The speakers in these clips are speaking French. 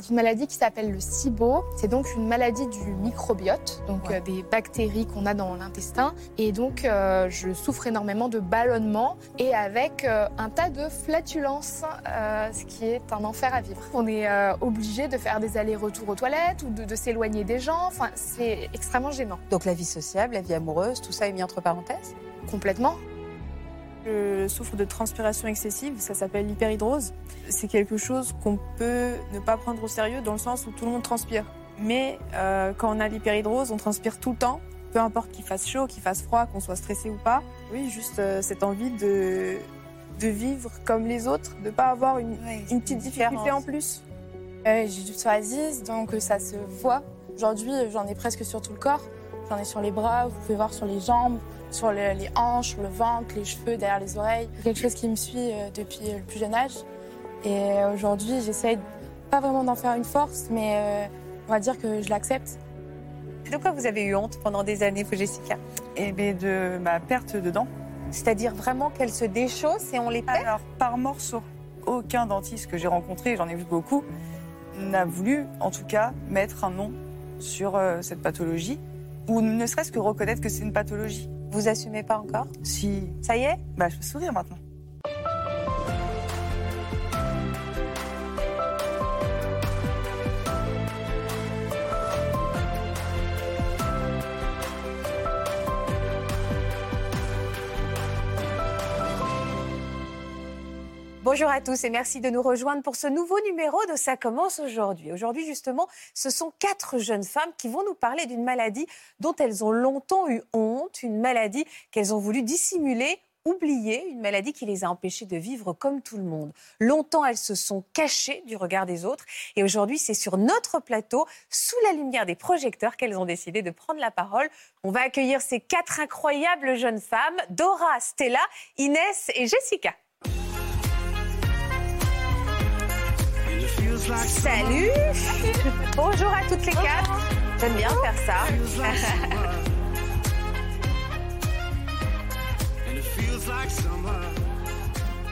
C'est une maladie qui s'appelle le SIBO. C'est donc une maladie du microbiote, donc euh, des bactéries qu'on a dans l'intestin. Et donc, euh, je souffre énormément de ballonnement et avec euh, un tas de flatulences, ce qui est un enfer à vivre. On est obligé de faire des allers-retours aux toilettes ou de, de s'éloigner des gens. Enfin, c'est extrêmement gênant. Donc la vie sociable, la vie amoureuse, tout ça est mis entre parenthèses? Complètement. Je souffre de transpiration excessive, ça s'appelle l'hyperhidrose. C'est quelque chose qu'on peut ne pas prendre au sérieux dans le sens où tout le monde transpire. Mais euh, quand on a l'hyperhidrose, on transpire tout le temps, peu importe qu'il fasse chaud, qu'il fasse froid, qu'on soit stressé ou pas. Oui, juste euh, cette envie de, de vivre comme les autres, de ne pas avoir une, une petite difficulté en plus. Euh, J'ai du psoriasis, donc ça se voit. Aujourd'hui, j'en ai presque sur tout le corps. J'en ai sur les bras, vous pouvez voir sur les jambes, sur le- les hanches, le ventre, les cheveux, derrière les oreilles. Quelque chose qui me suit euh, depuis le plus jeune âge. Et euh, aujourd'hui, j'essaye pas vraiment d'en faire une force, mais euh, on va dire que je l'accepte. De quoi vous avez eu honte pendant des années, vous, Jessica? Et bien de ma perte de dents. C'est-à-dire vraiment qu'elles se déchaussent et on les perd? Alors, par morceaux, aucun dentiste que j'ai rencontré, j'en ai vu beaucoup, n'a voulu, en tout cas, mettre un nom sur euh, cette pathologie, ou ne serait-ce que reconnaître que c'est une pathologie. Vous assumez pas encore? Si, Ça y est? Bah, je peux sourire maintenant. Bonjour à tous et merci de nous rejoindre pour ce nouveau numéro de Ça commence aujourd'hui. Aujourd'hui, justement, ce sont quatre jeunes femmes qui vont nous parler d'une maladie dont elles ont longtemps eu honte, une maladie qu'elles ont voulu dissimuler, oublier, une maladie qui les a empêchées de vivre comme tout le monde. Longtemps, elles se sont cachées du regard des autres et aujourd'hui, c'est sur notre plateau, sous la lumière des projecteurs, qu'elles ont décidé de prendre la parole. On va accueillir ces quatre incroyables jeunes femmes, Dora, Stella, Inès et Jessica. Salut Bonjour à toutes les quatre. J'aime bien faire ça.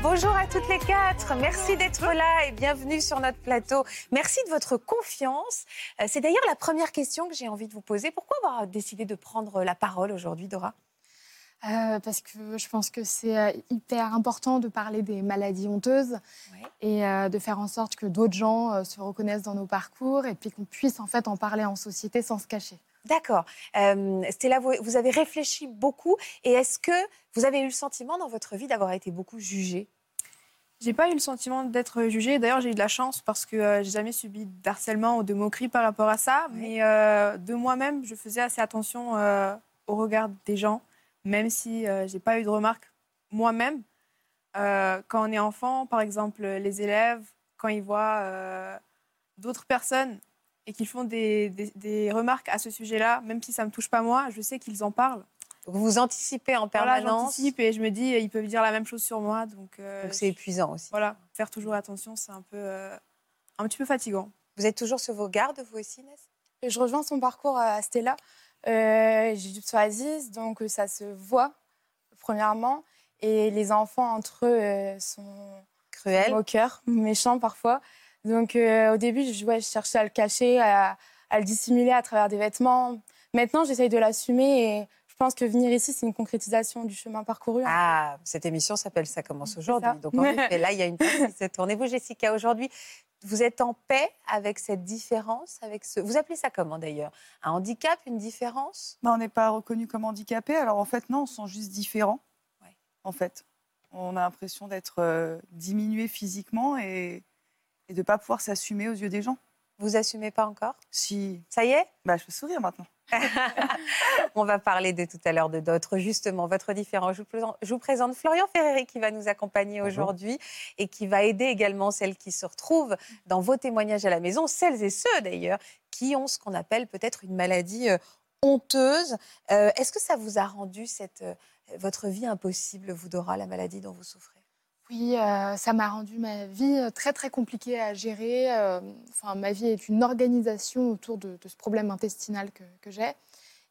Bonjour à toutes les quatre. Merci d'être là et bienvenue sur notre plateau. Merci de votre confiance. Euh, C'est d'ailleurs la première question que j'ai envie de vous poser. Pourquoi avoir décidé de prendre la parole aujourd'hui, Dora? Euh, parce que je pense que c'est euh, hyper important de parler des maladies honteuses Ouais. et euh, de faire en sorte que d'autres gens euh, se reconnaissent dans nos parcours et puis qu'on puisse en fait en parler en société sans se cacher. D'accord. Euh, Stella, vous, vous avez réfléchi beaucoup et est-ce que vous avez eu le sentiment dans votre vie d'avoir été beaucoup jugée? J'ai pas eu le sentiment d'être jugée. D'ailleurs, j'ai eu de la chance parce que euh, j'ai jamais subi d'harcèlement ou de moquerie par rapport à ça. Mais euh, de moi-même, je faisais assez attention euh, au regard des gens, même si euh, j'ai pas eu de remarques moi-même. Euh, quand on est enfant, par exemple, les élèves, quand ils voient euh, d'autres personnes et qu'ils font des, des- des remarques à ce sujet-là, même si ça me touche pas moi, je sais qu'ils en parlent. Vous vous anticipez en Voilà, permanence j'anticipe et je me dis, ils peuvent dire la même chose sur moi. Donc, euh, Donc c'est épuisant aussi. voilà, faire toujours attention, c'est un peu, euh, un petit peu fatigant. Vous êtes toujours sur vos gardes, vous aussi, Inès je rejoins son parcours à Stella. Euh, J'ai du psoriasis, donc euh, ça se voit premièrement. Et les enfants entre eux euh, sont Cruel. moqueurs, méchants parfois. Donc euh, au début, je, ouais, je cherchais à le cacher, à, à le dissimuler à travers des vêtements. Maintenant, j'essaye de l'assumer et je pense que venir ici, c'est une concrétisation du chemin parcouru. Ah, cette émission s'appelle Ça commence aujourd'hui. Donc en effet, là, il y a une page qui se tourne. Et vous, Jessica, aujourd'hui, vous êtes en paix avec cette différence avec ce... Vous appelez ça comment d'ailleurs? Un handicap, une différence? Bah, on n'est pas reconnu comme handicapé, alors en fait, non, on sont juste différents. Ouais. En fait, on a l'impression d'être euh, diminué physiquement et, et de ne pas pouvoir s'assumer aux yeux des gens. Vous assumez pas encore? Si, Ça y est? Bah, je peux sourire maintenant. On va parler de tout à l'heure de d'autres, justement, votre différence. Je vous présente, je vous présente Florian Ferreri qui va nous accompagner aujourd'hui et qui va aider également celles qui se retrouvent dans vos témoignages à la maison, celles et ceux d'ailleurs qui ont ce qu'on appelle peut-être une maladie euh, honteuse. Euh, Est-ce que ça vous a rendu cette, euh, votre vie impossible, vous, Dora, la maladie dont vous souffrez? Oui, euh, ça m'a rendu ma vie euh, très très compliquée à gérer. euh, Enfin, ma vie est une organisation autour de, de ce problème intestinal que, que j'ai.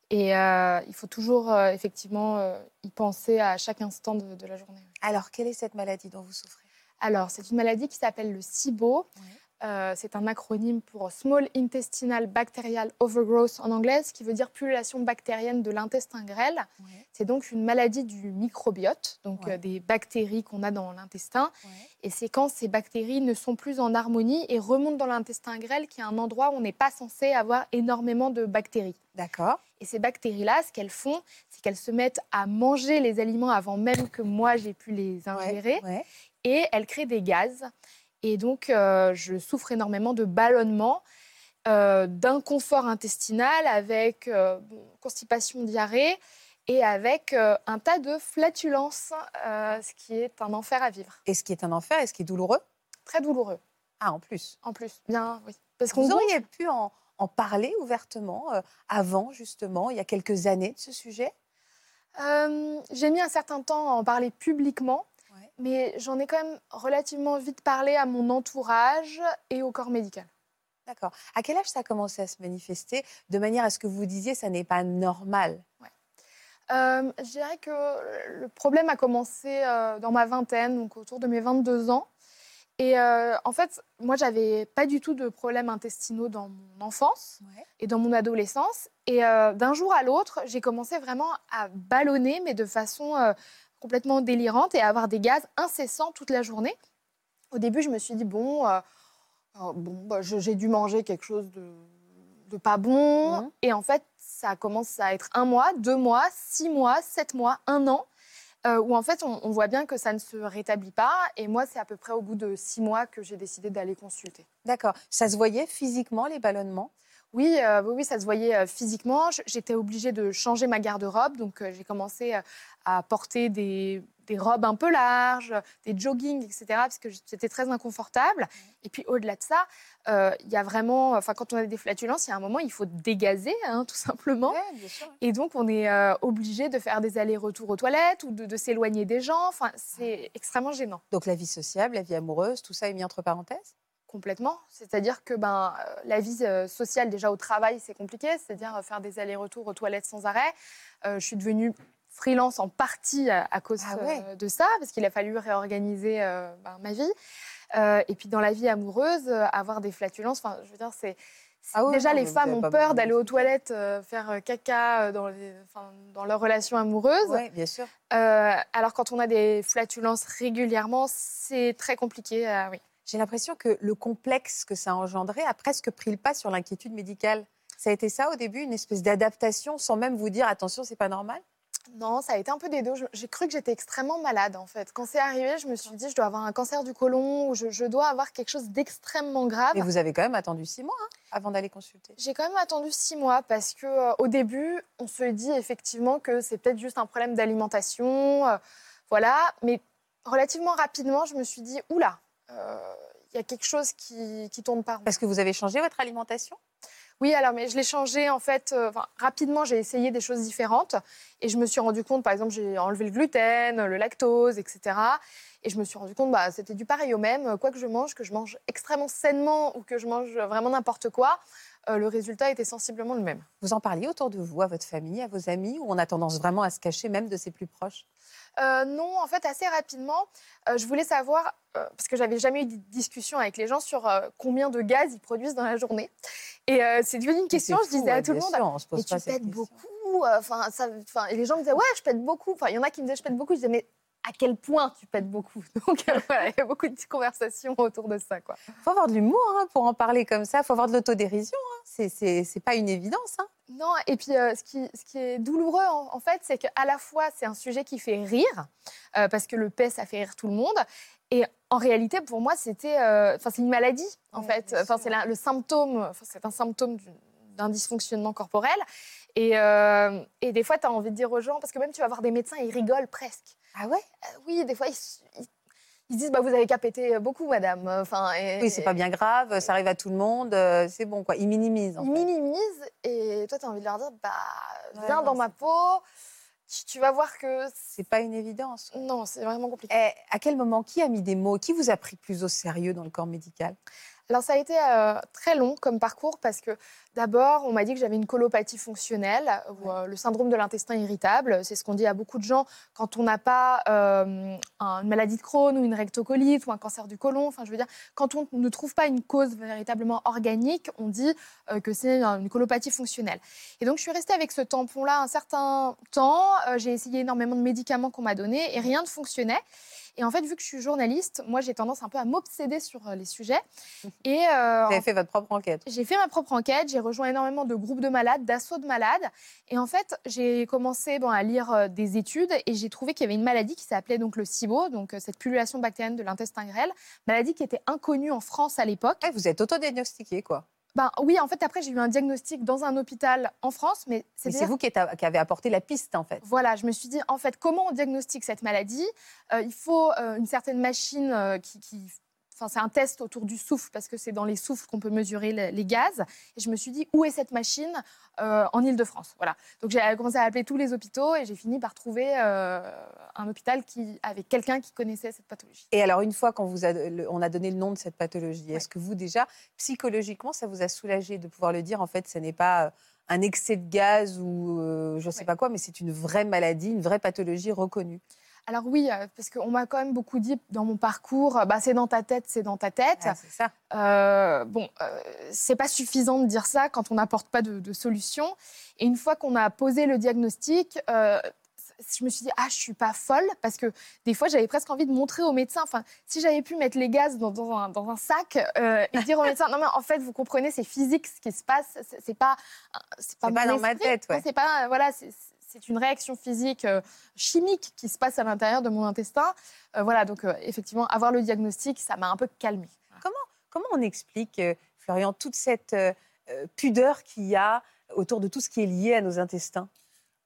Et euh, il faut toujours effectivement y penser à chaque instant de, de la journée. Alors, quelle est cette maladie dont vous souffrez? Alors, c'est une maladie qui s'appelle le SIBO. Euh, c'est un acronyme pour Small Intestinal Bacterial Overgrowth en anglais, ce qui veut dire pullulation bactérienne de l'intestin grêle. C'est donc une maladie du microbiote, donc Ouais. euh, des bactéries qu'on a dans l'intestin. Ouais. Et c'est quand ces bactéries ne sont plus en harmonie et remontent dans l'intestin grêle, qui est un endroit où on n'est pas censé avoir énormément de bactéries. D'accord. Et ces bactéries-là, ce qu'elles font, c'est qu'elles se mettent à manger les aliments avant même que moi j'ai pu les ingérer et elles créent des gaz. Et donc, euh, je souffre énormément de ballonnement, euh, d'inconfort intestinal avec euh, constipation, diarrhée et avec un tas de flatulences, ce qui est un enfer à vivre. Et ce qui est un enfer, et ce qui est douloureux? Très douloureux, Ah, en plus. en plus. Bien, oui. Parce Vous auriez pu en, en parler ouvertement avant, justement, il y a quelques années de ce sujet? J'ai mis un certain temps à en parler publiquement. Mais j'en ai quand même relativement vite parlé à mon entourage et au corps médical. D'accord. À quel âge ça a commencé à se manifester de manière à ce que vous disiez ça n'est pas normal? Euh, je dirais que le problème a commencé euh, dans ma vingtaine, donc autour de mes 22 ans. Et euh, en fait, moi, j'avais pas du tout de problèmes intestinaux dans mon enfance et dans mon adolescence. Et d'un jour à l'autre, j'ai commencé vraiment à ballonner, mais de façon complètement délirante et à avoir des gaz incessants toute la journée. Au début, je me suis dit, bon, euh, euh, bon bah, j'ai dû manger quelque chose de, de pas bon. Mhm. Et en fait, ça commence à être un mois, deux mois, six mois, sept mois, un an, euh, où en fait, on, on voit bien que ça ne se rétablit pas. Et moi, c'est à peu près au bout de six mois que j'ai décidé d'aller consulter. D'accord. Ça se voyait physiquement, les ballonnements? Oui, euh, oui, oui, ça se voyait euh, physiquement. J'étais obligée de changer ma garde-robe, donc euh, j'ai commencé à porter des, des robes un peu larges, des joggings, etc., parce que c'était très inconfortable. Et puis au-delà de ça, euh, il y a vraiment, enfin, quand on a des flatulences, il y a un moment, il faut dégazer, hein, tout simplement. Ouais, bien sûr. Et donc, on est euh, obligé de faire des allers-retours aux toilettes ou de, de s'éloigner des gens. Enfin, c'est extrêmement gênant. Donc la vie sociable, la vie amoureuse, tout ça est mis entre parenthèses? Complètement. C'est-à-dire que ben, euh, la vie euh, sociale, déjà au travail, c'est compliqué. C'est-à-dire euh, faire des allers-retours aux toilettes sans arrêt. Euh, je suis devenue freelance en partie à, cause Ah ouais. de ça, parce qu'il a fallu réorganiser euh, ben, ma vie. Euh, et puis dans la vie amoureuse, avoir des flatulences, enfin, je veux dire, c'est... Ah oui, déjà, non, les femmes ont peur d'aller aux toilettes euh, faire caca dans, les, enfin, dans leur relation amoureuse. Oui, bien sûr. Euh, alors quand on a des flatulences régulièrement, c'est très compliqué. euh, oui. J'ai l'impression que le complexe que ça a engendré a presque pris le pas sur l'inquiétude médicale. Ça a été ça au début, une espèce d'adaptation sans même vous dire attention, c'est pas normal? Non, ça a été un peu des deux. J'ai cru que j'étais extrêmement malade en fait. Quand c'est arrivé, je me suis dit je dois avoir un cancer du côlon ou je, je dois avoir quelque chose d'extrêmement grave. Mais vous avez quand même attendu six mois hein, avant d'aller consulter? J'ai quand même attendu six mois parce que euh, au début, on se dit effectivement que c'est peut-être juste un problème d'alimentation, euh, voilà. Mais relativement rapidement, je me suis dit oula, il y a quelque chose qui qui tourne pas rond. Parce que vous avez changé votre alimentation? Oui, alors, mais je l'ai changé en fait. euh, enfin, rapidement, j'ai essayé des choses différentes et je me suis rendu compte, par exemple, j'ai enlevé le gluten, le lactose, etc. Et je me suis rendu compte, bah, c'était du pareil au même. Quoi que je mange, que je mange extrêmement sainement ou que je mange vraiment n'importe quoi, euh, le résultat était sensiblement le même. Vous en parliez autour de vous, à votre famille, à vos amis, ou on a tendance vraiment à se cacher même de ses plus proches? Euh, non, en fait, assez rapidement, euh, je voulais savoir, euh, parce que j'avais jamais eu de discussion avec les gens sur combien de gaz ils produisent dans la journée. Et c'est devenu une question, je disais à tout le monde, mais tu pètes question. beaucoup. Enfin, ça, enfin, et les gens me disaient, ouais, je pète beaucoup. Enfin, il y en a qui me disaient, je pète beaucoup. Je disais, mais à quel point tu pètes beaucoup Donc euh, voilà, il y a beaucoup de conversations autour de ça, quoi. faut avoir de l'humour hein, pour en parler comme ça, faut avoir de l'autodérision. Hein. C'est- pas une évidence. Hein. Non, et puis euh, ce, qui, ce qui est douloureux, en, en fait, c'est qu'à la fois, c'est un sujet qui fait rire, euh, parce que le paix, ça fait rire tout le monde. Et en réalité, pour moi, c'était, euh, enfin, c'est une maladie, en Ouais, fait. Enfin, c'est le symptôme, c'est un symptôme d'un dysfonctionnement corporel. Et, et des fois, tu as envie de dire aux gens, parce que même tu vas voir des médecins, ils rigolent presque. Ah ouais? Euh, oui, des fois, ils, disent, bah, vous avez qu'à péter beaucoup, madame. Enfin, et- Oui, c'est pas bien grave, ça arrive à tout le monde, euh, c'est bon quoi. Ils minimisent. En Ils fait. minimisent et toi, tu as envie de leur dire bah, viens dans ma peau, tu, tu vas voir que. c'est- C'est pas une évidence. Non, c'est vraiment compliqué. Eh, à quel moment, qui a mis des mots Qui vous a pris plus au sérieux dans le corps médical? Alors ça a été euh, très long comme parcours parce que d'abord on m'a dit que j'avais une colopathie fonctionnelle ou euh, le syndrome de l'intestin irritable. C'est ce qu'on dit à beaucoup de gens quand on n'a pas euh, une maladie de Crohn ou une rectocolite ou un cancer du côlon. Enfin je veux dire quand on ne trouve pas une cause véritablement organique, on dit que c'est une colopathie fonctionnelle. Et donc je suis restée avec ce tampon-là un certain temps. J'ai essayé énormément de médicaments qu'on m'a donnés et rien ne fonctionnait. Et en fait, vu que je suis journaliste, moi, j'ai tendance un peu à m'obséder sur euh, les sujets. Et euh, Vous avez fait votre propre enquête J'ai fait ma propre enquête. J'ai rejoint énormément de groupes de malades, d'assauts de malades. Et en fait, j'ai commencé bon, à lire euh, des études et j'ai trouvé qu'il y avait une maladie qui s'appelait donc le SIBO, donc cette pullulation bactérienne de l'intestin grêle, maladie qui était inconnue en France à l'époque. vous êtes autodiagnostiqué, quoi ben, oui, en fait, après, j'ai eu un diagnostic dans un hôpital en France, mais c'est vous qui, avez apporté la piste, en fait. Voilà, je me suis dit, en fait, comment on diagnostique cette maladie? Euh, Il faut euh, une certaine machine euh, qui, qui Enfin, c'est un test autour du souffle parce que c'est dans les souffles qu'on peut mesurer les, gaz. Et je me suis dit, où est cette machine euh, en Ile-de-France? Voilà. Donc j'ai commencé à appeler tous les hôpitaux et j'ai fini par trouver euh, un hôpital qui avait quelqu'un qui connaissait cette pathologie. Et alors, une fois qu'on vous a, on a donné le nom de cette pathologie, est-ce que vous, déjà, psychologiquement, ça vous a soulagé de pouvoir le dire En fait, ce n'est pas euh, un excès de gaz ou je ne sais pas quoi, mais c'est une vraie maladie, une vraie pathologie reconnue? Alors oui, euh, parce qu'on m'a quand même beaucoup dit dans mon parcours, euh, bah, c'est dans ta tête, c'est dans ta tête. c'est ça. Euh, bon, c'est pas suffisant de dire ça quand on n'apporte pas de, solution. Et une fois qu'on a posé le diagnostic, je me suis dit, ah, je suis pas folle, parce que des fois, j'avais presque envie de montrer au médecin, enfin, si j'avais pu mettre les gaz dans, un, sac et dire au médecin, non, mais en fait, vous comprenez, c'est physique ce qui se passe, c'est pas. C'est pas, pas dans ma tête, ouais. C'est pas, voilà, c'est une réaction physique euh, chimique qui se passe à l'intérieur de mon intestin. Euh, voilà, donc euh, effectivement, avoir le diagnostic, ça m'a un peu calmée. Comment, comment on explique, Florian, toute cette pudeur qu'il y a autour de tout ce qui est lié à nos intestins?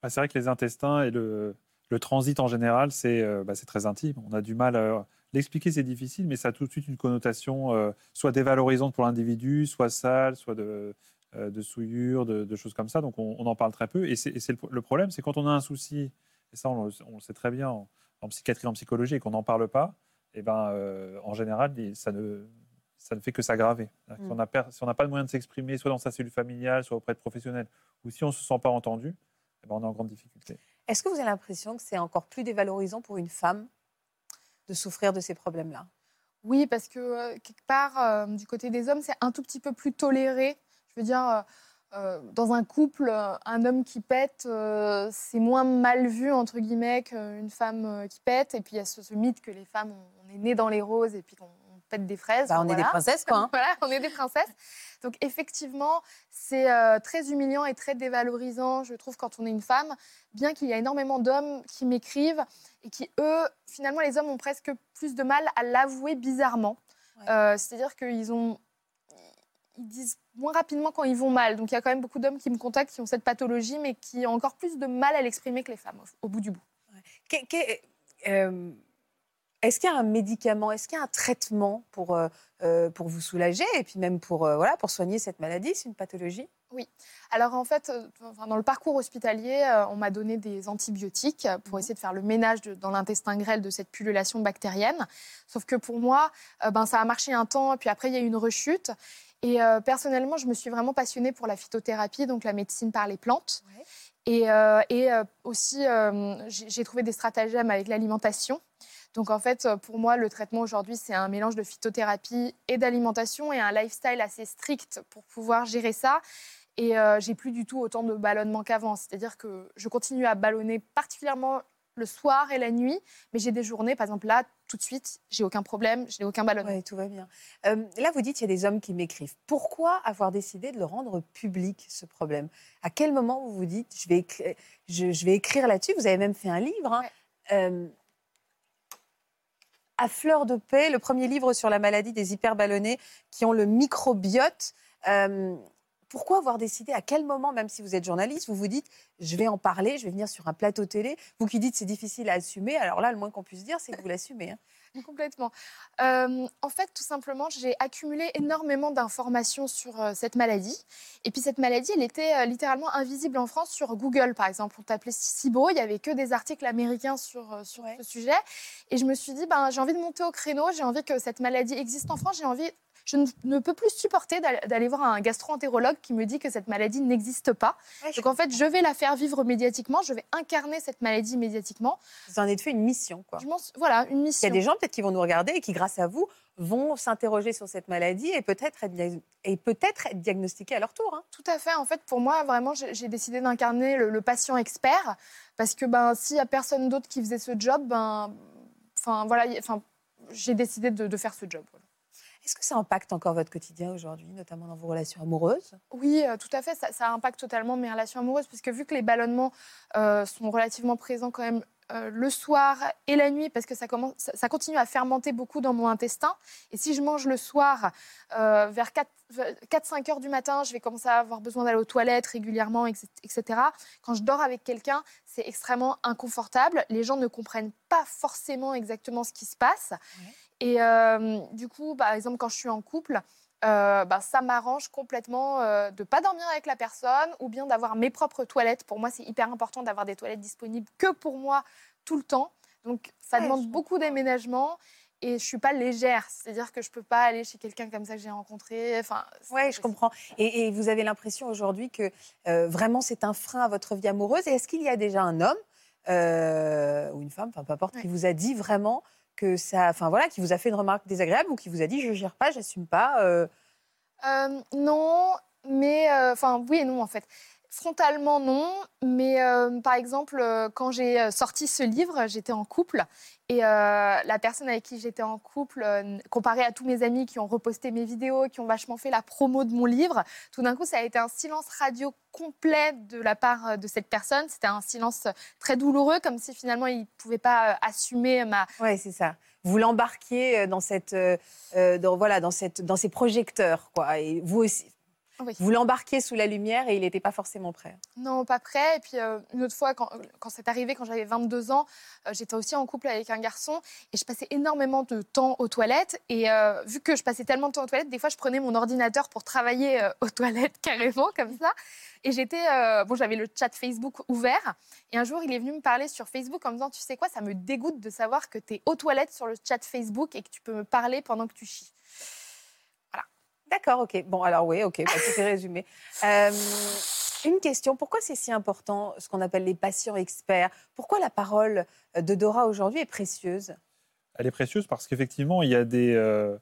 Bah, C'est vrai que les intestins et le, transit en général, c'est bah, très intime. On a du mal à... L'expliquer, c'est difficile, mais ça a tout de suite une connotation soit dévalorisante pour l'individu, soit sale, soit de, de souillure, de, choses comme ça. Donc on, en parle très peu. Et, c'est, le, problème, c'est quand on a un souci, et ça on, le sait très bien en, psychiatrie, en psychologie, et qu'on n'en parle pas, et eh ben, euh, en général, ça ne, ça ne fait que s'aggraver. Mm. Si on n'a pas de moyen de s'exprimer, soit dans sa cellule familiale, soit auprès de professionnels, ou si on ne se sent pas entendu, eh ben, on est en grande difficulté. Est-ce que vous avez l'impression que c'est encore plus dévalorisant pour une femme de souffrir de ces problèmes-là? Oui, parce que euh, quelque part, du côté des hommes, c'est un tout petit peu plus toléré je veux dire, euh, euh, dans un couple, euh, un homme qui pète, c'est moins mal vu, entre guillemets, qu'une femme qui pète. Et puis il y a ce, mythe que les femmes, on, est né dans les roses et puis qu'on pète des fraises. Bah, on est des princesses, quoi. Hein. voilà, on est des princesses. Donc effectivement, c'est très humiliant et très dévalorisant, je trouve, quand on est une femme, bien qu'il y a énormément d'hommes qui m'écrivent et qui, eux, finalement, les hommes ont presque plus de mal à l'avouer bizarrement. C'est-à-dire qu'ils ont ils disent moins rapidement quand ils vont mal. Donc il y a quand même beaucoup d'hommes qui me contactent qui ont cette pathologie, mais qui ont encore plus de mal à l'exprimer que les femmes, au, bout du bout. Euh, est-ce qu'il y a un médicament, est-ce qu'il y a un traitement pour, euh, euh, pour vous soulager et puis même pour, voilà, pour soigner cette maladie C'est une pathologie? Oui. Alors en fait, dans le parcours hospitalier, on m'a donné des antibiotiques pour mhm. essayer de faire le ménage dans l'intestin grêle de cette pullulation bactérienne. Sauf que pour moi, ben, ça a marché un temps, puis après il y a eu une rechute. Et euh, personnellement, je me suis vraiment passionnée pour la phytothérapie, donc la médecine par les plantes. Et, euh, et euh, aussi, j'ai trouvé des stratagèmes avec l'alimentation. Donc en fait, pour moi, le traitement aujourd'hui, c'est un mélange de phytothérapie et d'alimentation et un lifestyle assez strict pour pouvoir gérer ça. Et j'ai plus du tout autant de ballonnement qu'avant. C'est-à-dire que je continue à ballonner particulièrement le soir et la nuit, mais j'ai des journées, par exemple là, tout de suite, j'ai aucun problème, je n'ai aucun ballon. Oui, tout va bien. Euh, là, vous dites qu'il y a des hommes qui m'écrivent. Pourquoi avoir décidé de le rendre public, ce problème? À quel moment vous vous dites, je vais, écrire, je, vais écrire là-dessus? Vous avez même fait un livre. Hein. Euh, à fleur de paix, le premier livre sur la maladie des hyperballonnés qui ont le microbiote. Euh, pourquoi avoir décidé à quel moment, même si vous êtes journaliste, vous vous dites je vais en parler, je vais venir sur un plateau télé Vous qui dites c'est difficile à assumer, alors là, le moins qu'on puisse dire, c'est que vous l'assumez. Hein. Complètement. Euh, en fait, tout simplement, j'ai accumulé énormément d'informations sur euh, cette maladie. Et puis, cette maladie, elle était euh, littéralement invisible en France sur Google, par exemple. On t'appelait SIBO, il n'y avait que des articles américains sur, sur ce sujet. Et je me suis dit, ben, j'ai envie de monter au créneau, j'ai envie que cette maladie existe en France, j'ai envie Je ne, peux plus supporter d'aller- voir un gastro-entérologue qui me dit que cette maladie n'existe pas. Ouais, Donc en fait, je vais la faire vivre médiatiquement, je vais incarner cette maladie médiatiquement. Vous en êtes fait une mission, quoi. Je voilà, une Il y mission. a des gens peut-être qui vont nous regarder et qui, grâce à vous, vont s'interroger sur cette maladie et peut-être être, et peut-être être diagnostiqués à leur tour. hein. Tout à fait. En fait, pour moi, vraiment, j'ai décidé d'incarner le, le patient expert parce que ben, s'il n'y a personne d'autre qui faisait ce job, ben, enfin voilà, enfin, j'ai décidé de, de faire ce job. voilà. Est-ce que ça impacte encore votre quotidien aujourd'hui, notamment dans vos relations amoureuses? Oui, euh, tout à fait. Ça, ça impacte totalement mes relations amoureuses, puisque vu que les ballonnements euh, sont relativement présents quand même euh, le soir et la nuit, parce que ça, commence, ça, ça continue à fermenter beaucoup dans mon intestin. Et si je mange le soir, vers 4-5 heures du matin, je vais commencer à avoir besoin d'aller aux toilettes régulièrement, etc. etc. Quand je dors avec quelqu'un, c'est extrêmement inconfortable. Les gens ne comprennent pas forcément exactement ce qui se passe. Et euh, du coup, par exemple, quand je suis en couple, euh, bah, ça m'arrange complètement euh, de pas dormir avec la personne ou bien d'avoir mes propres toilettes. Pour moi, c'est hyper important d'avoir des toilettes disponibles que pour moi tout le temps. Donc, ça Ouais, demande beaucoup d'aménagement et je suis pas légère. C'est-à-dire que je peux pas aller chez quelqu'un comme ça que j'ai rencontré. Enfin, pas je comprends. Et, et vous avez l'impression aujourd'hui que euh, vraiment c'est un frein à votre vie amoureuse. Et est-ce qu'il y a déjà un homme euh, ou une femme, enfin peu importe, qui Ouais. vous a dit vraiment que ça, enfin voilà, qui vous a fait une remarque désagréable ou qui vous a dit je gère pas, j'assume pas euh, Euh, non, mais euh, enfin oui et non en fait. Frontalement non, mais euh, par exemple euh, quand j'ai euh, sorti ce livre, j'étais en couple et la personne avec qui j'étais en couple, euh, comparé à tous mes amis qui ont reposté mes vidéos, qui ont vachement fait la promo de mon livre, tout d'un coup ça a été un silence radio complet de la part de cette personne. C'était un silence très douloureux, comme si finalement il ne pouvait pas assumer ma, Ouais, c'est ça. Vous l'embarquiez dans cette, dans, voilà, dans dans ces projecteurs, quoi. Et vous aussi, Oui. vous l'embarquiez sous la lumière et il n'était pas forcément prêt. Non, pas prêt. Et puis euh, une autre fois, quand, quand c'est arrivé, quand j'avais 22 ans, euh, j'étais aussi en couple avec un garçon et je passais énormément de temps aux toilettes. Et euh, vu que je passais tellement de temps aux toilettes, des fois je prenais mon ordinateur pour travailler aux toilettes carrément comme ça. Et j'étais, bon, j'avais le chat Facebook ouvert. Et un jour, il est venu me parler sur Facebook en me disant, tu sais quoi, ça me dégoûte de savoir que tu es aux toilettes sur le chat Facebook et que tu peux me parler pendant que tu chies. D'accord, ok. Bon, alors oui, ok, bah, tout est résumé. Euh, une question, pourquoi c'est si important ce qu'on appelle les patients experts? Pourquoi la parole de Dora aujourd'hui est précieuse? Elle est précieuse parce qu'effectivement, il, y a des, euh,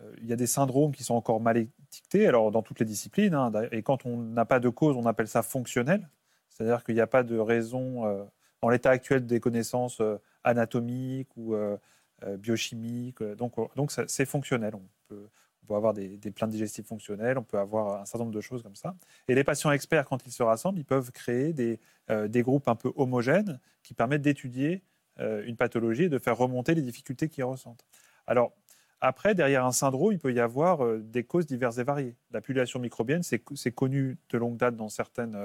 euh, il y a des syndromes qui sont encore mal étiquetés, alors dans toutes les disciplines. hein, et quand on n'a pas de cause, on appelle ça fonctionnel. C'est-à-dire qu'il n'y a pas de raison, euh, dans l'état actuel des connaissances euh, anatomiques ou euh, euh, biochimiques. euh, Donc, euh, donc c'est fonctionnel. On peut, on peut avoir des, des plaintes digestives fonctionnelles, on peut avoir un certain nombre de choses comme ça. Et les patients experts, quand ils se rassemblent, ils peuvent créer des, euh, groupes un peu homogènes qui permettent d'étudier euh, une pathologie et de faire remonter les difficultés qu'ils ressentent. Alors, après, derrière un syndrome, il peut y avoir euh, des causes diverses et variées. La pullulation microbienne, c'est connu de longue date dans certaines,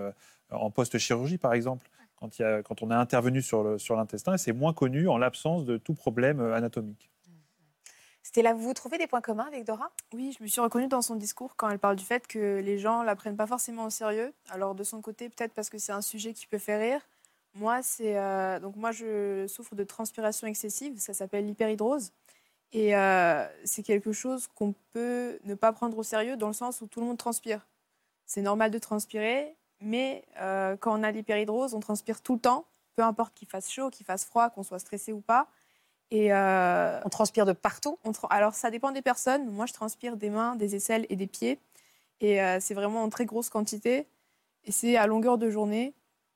en post-chirurgie par exemple, quand, a- on est intervenu sur l'intestin, et c'est moins connu en l'absence de tout problème anatomique. C'était là, vous trouvez des points communs avec Dora? Oui, je me suis reconnue dans son discours quand elle parle du fait que les gens la prennent pas forcément au sérieux. Alors de son côté, peut-être parce que c'est un sujet qui peut faire rire. Moi, c'est euh, donc moi je souffre de transpiration excessive. Ça s'appelle l'hyperhidrose et euh, c'est quelque chose qu'on peut ne pas prendre au sérieux dans le sens où tout le monde transpire. C'est normal de transpirer, mais euh, quand on a l'hyperhidrose, on transpire tout le temps, peu importe qu'il fasse chaud, qu'il fasse froid, qu'on soit stressé ou pas. Et euh, On transpire de partout. on tra- Alors, ça dépend des personnes. Moi, je transpire des mains, des aisselles et des pieds. Et euh, c'est vraiment en très grosse quantité. Et c'est à longueur de journée.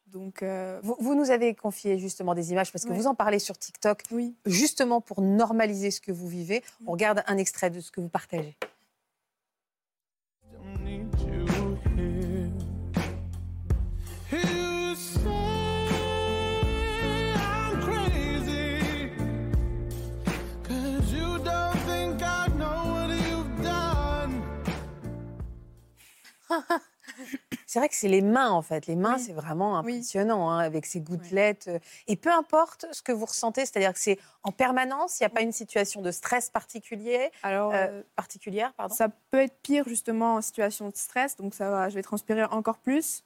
Donc, euh, Vous, vous nous avez confié justement des images parce que vous en parlez sur TikTok, oui. justement pour normaliser ce que vous vivez. On regarde un extrait de ce que vous partagez. C'est vrai que c'est les mains, en fait. Les mains, Oui. c'est vraiment Oui. impressionnant, hein, avec ces gouttelettes. euh, Et peu importe ce que vous ressentez, c'est-à-dire que c'est en permanence, il n'y a pas une situation de stress particulier, Alors, euh, euh, particulière. Pardon? ça peut être pire justement en situation de stress. Donc, ça va, je vais transpirer encore plus.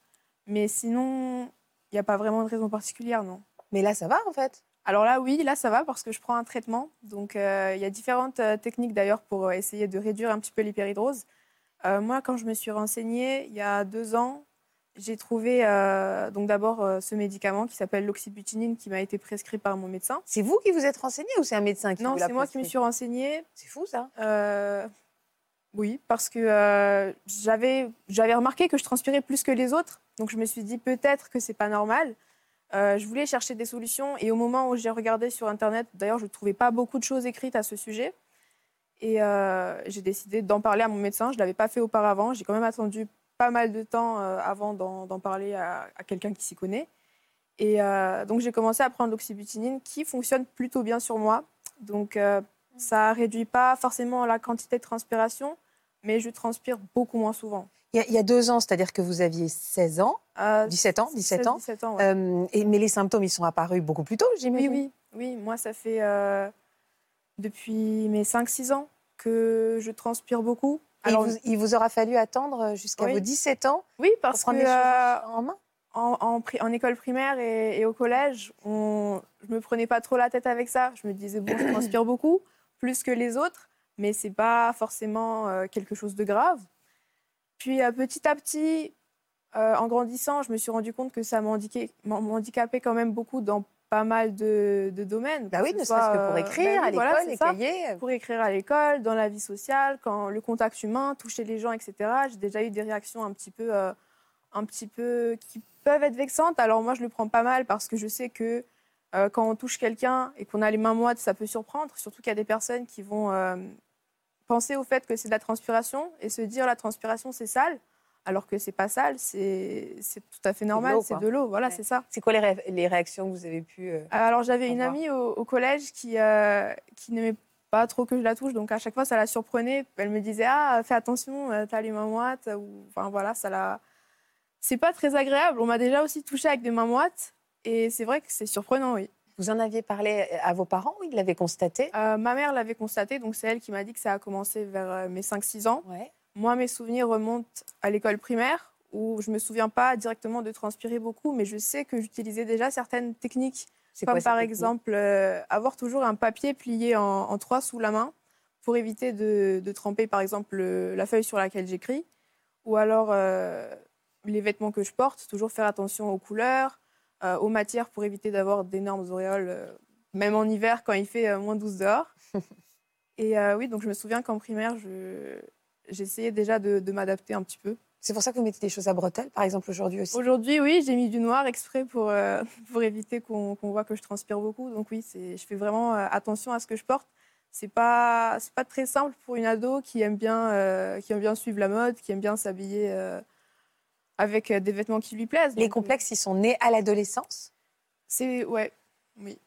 Mais sinon, il n'y a pas vraiment de raison particulière, non. Mais là, ça va, en fait. Alors là, oui, là, ça va parce que je prends un traitement. Donc, euh, il y a différentes euh, techniques d'ailleurs pour essayer de réduire un petit peu l'hyperhidrose. Euh, moi, quand je me suis renseignée il y a deux ans, j'ai trouvé euh, donc d'abord euh, ce médicament qui s'appelle l'oxybutinine qui m'a été prescrit par mon médecin. C'est vous qui vous êtes renseigné ou c'est un médecin qui Non, vous l'a c'est moi qui me suis renseignée. C'est fou ça. Oui, parce que j'avais j'avais remarqué que je transpirais plus que les autres. Donc je me suis dit peut-être que c'est pas normal. Je voulais chercher des solutions et au moment où j'ai regardé sur Internet, d'ailleurs je ne trouvais pas beaucoup de choses écrites à ce sujet. Et euh, j'ai décidé d'en parler à mon médecin. Je ne l'avais pas fait auparavant. J'ai quand même attendu pas mal de temps euh, avant d'en parler à, à quelqu'un qui s'y connaît. Et euh, donc j'ai commencé à prendre l'oxybutinine qui fonctionne plutôt bien sur moi. Donc euh, ça réduit pas forcément la quantité de transpiration, mais je transpire beaucoup moins souvent. Il y, a, il y a deux ans, c'est-à-dire que vous aviez 16 ans, Euh, 17 ans, 17 ans. 17 ans, ouais. Et, mais les symptômes, ils sont apparus beaucoup plus tôt, j'imagine. oui, oui. Moi, ça fait depuis mes 5-6 ans que je transpire beaucoup. Alors, il, vous, il vous aura fallu attendre jusqu'à Oui. vos 17 ans oui, pour parce que les choses euh, en main? en, en pri- en école primaire et, et au collège, on, je me prenais pas trop la tête avec ça. Je me disais, bon, je transpire beaucoup, plus que les autres, mais c'est pas forcément euh, quelque chose de grave. Puis euh, petit à petit, euh, en grandissant, je me suis rendu compte que ça m'handicapait quand même beaucoup dans pas mal de, de domaines. Bah oui, que ne ce serait-ce que pour euh, écrire bah à oui, voilà, l'école, les ça. cahiers. Pour écrire à l'école, dans la vie sociale, quand le contact humain, toucher les gens, etc. J'ai déjà eu des réactions un petit peu, euh, un petit peu qui peuvent être vexantes. Alors moi, je le prends pas mal parce que je sais que euh, quand on touche quelqu'un et qu'on a les mains moites, ça peut surprendre. Surtout qu'il y a des personnes qui vont euh, penser au fait que c'est de la transpiration et se dire la transpiration c'est sale, alors que c'est pas sale, c'est tout à fait normal, c'est de l'eau. Voilà, Ouais. c'est ça. C'est quoi les, ré- les réactions que vous avez pu... euh, Alors j'avais une amie au, au collège qui, euh, qui n'aimait pas trop que je la touche, donc à chaque fois ça la surprenait. Elle me disait ah fais attention, euh, t'as les mains moites ou enfin voilà ça la. C'est pas très agréable. On m'a déjà aussi touché avec des mains moites et c'est vrai que c'est surprenant oui. Vous en aviez parlé à vos parents ils l'avaient constaté? Euh, ma mère l'avait constaté, donc c'est elle qui m'a dit que ça a commencé vers euh, mes 5-6 ans. Ouais. Moi mes souvenirs remontent à l'école primaire où je me souviens pas directement de transpirer beaucoup, mais je sais que j'utilisais déjà certaines techniques Comme quoi, par exemple euh, avoir toujours un papier plié en, en trois sous la main pour éviter de, de tremper par exemple le- la feuille sur laquelle j'écris. Ou alors euh, les vêtements que je porte, toujours faire attention aux couleurs, euh, aux matières pour éviter d'avoir d'énormes auréoles, euh, même en hiver quand il fait euh, moins 12 dehors. Et euh, oui, donc je me souviens qu'en primaire, je- j'essayais déjà de, de m'adapter un petit peu. C'est pour ça que vous mettez des choses à bretelles, par exemple, aujourd'hui aussi Aujourd'hui, oui, j'ai mis du noir exprès pour, euh, pour éviter qu'on qu'on voit que je transpire beaucoup. Donc oui, je fais vraiment euh, attention à ce que je porte. C'est pas c'est pas très simple pour une ado qui aime bien euh, qui aime bien suivre la mode, qui aime bien s'habiller euh, avec des vêtements qui lui plaisent. Les complexes, ils sont nés à l'adolescence? C'est ouais, oui.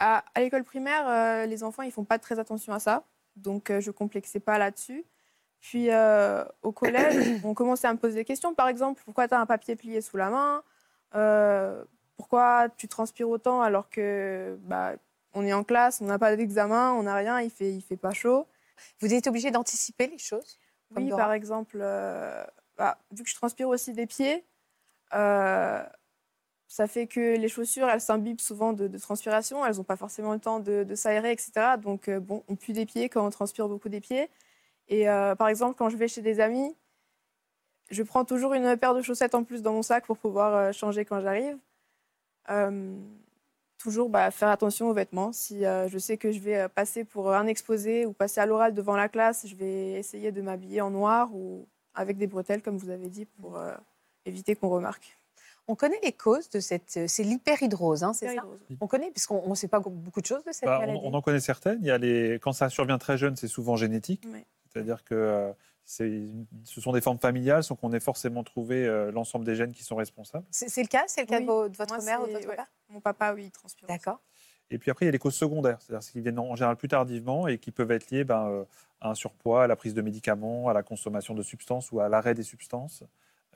À, à l'école primaire, les enfants ils font pas très attention à ça, donc je complexais pas là-dessus. Puis euh, au collège, on commençait à me poser des questions. Par exemple, pourquoi tu as un papier plié sous la main? Euh, Pourquoi tu transpires autant alors que bah, on est en classe, on n'a pas d'examen, on n'a rien, il fait il fait pas chaud? Vous êtes obligé d'anticiper les choses Oui, par exemple, euh, bah, vu que je transpire aussi des pieds, ça fait que les chaussures, elles s'imbibent souvent de, de transpiration, elles n'ont pas forcément le temps de, de s'aérer, etc. Donc, bon, on pue des pieds quand on transpire beaucoup des pieds. Et euh, par exemple, quand je vais chez des amis, je prends toujours une paire de chaussettes en plus dans mon sac pour pouvoir euh, changer quand j'arrive. Euh, toujours bah, faire attention aux vêtements. Si euh, je sais que je vais passer pour un exposé ou passer à l'oral devant la classe, je vais essayer de m'habiller en noir ou avec des bretelles, comme vous avez dit, pour euh, éviter qu'on remarque. On connaît les causes de cette... C'est l'hyperhydrose, hein, c'est ça? On connaît, puisqu'on ne sait pas beaucoup de choses de cette Bah, maladie. on, on en connaît certaines. Il y a les... Quand ça survient très jeune, c'est souvent génétique. Oui. C'est-à-dire que euh, ce sont des formes familiales, sans qu'on ait forcément trouvé euh, l'ensemble des gènes qui sont responsables. C'est le cas? C'est le cas Oui. de, votre Moi, mère ou de votre ouais. père? Mon papa, oui, il transpire. D'accord. Et puis après, il y a les causes secondaires, c'est-à-dire qui viennent en général plus tardivement et qui peuvent être liées ben, euh, à un surpoids, à la prise de médicaments, à la consommation de substances ou à l'arrêt des substances.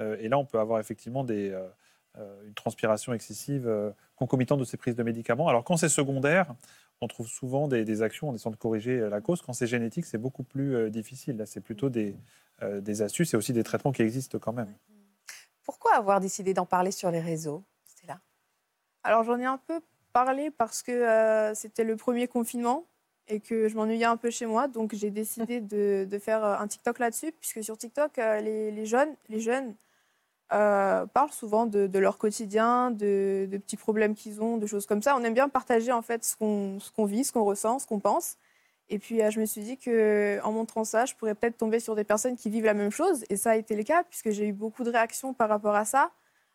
Euh, et là, on peut avoir effectivement des, une transpiration excessive concomitante de ces prises de médicaments. Alors quand c'est secondaire, on trouve souvent des, des actions en essayant de corriger euh, la cause. Quand c'est génétique, c'est beaucoup plus euh, difficile. Là, c'est plutôt des, euh, des astuces et aussi des traitements qui existent quand même. Pourquoi avoir décidé d'en parler sur les réseaux là. Alors j'en ai un peu parlé parce que euh, c'était le premier confinement et que je m'ennuyais un peu chez moi. Donc, j'ai décidé de, de faire un TikTok là-dessus, puisque sur TikTok, euh, les, les jeunes, les jeunes euh, parlent souvent de, leur quotidien, de, petits problèmes qu'ils ont, de choses comme ça. On aime bien partager en fait ce qu'on vit, ce qu'on ressent, ce qu'on pense. Et puis, euh, je me suis dit que en montrant ça, je pourrais peut-être tomber sur des personnes qui vivent la même chose. Et ça a été le cas, puisque j'ai eu beaucoup de réactions par rapport à ça.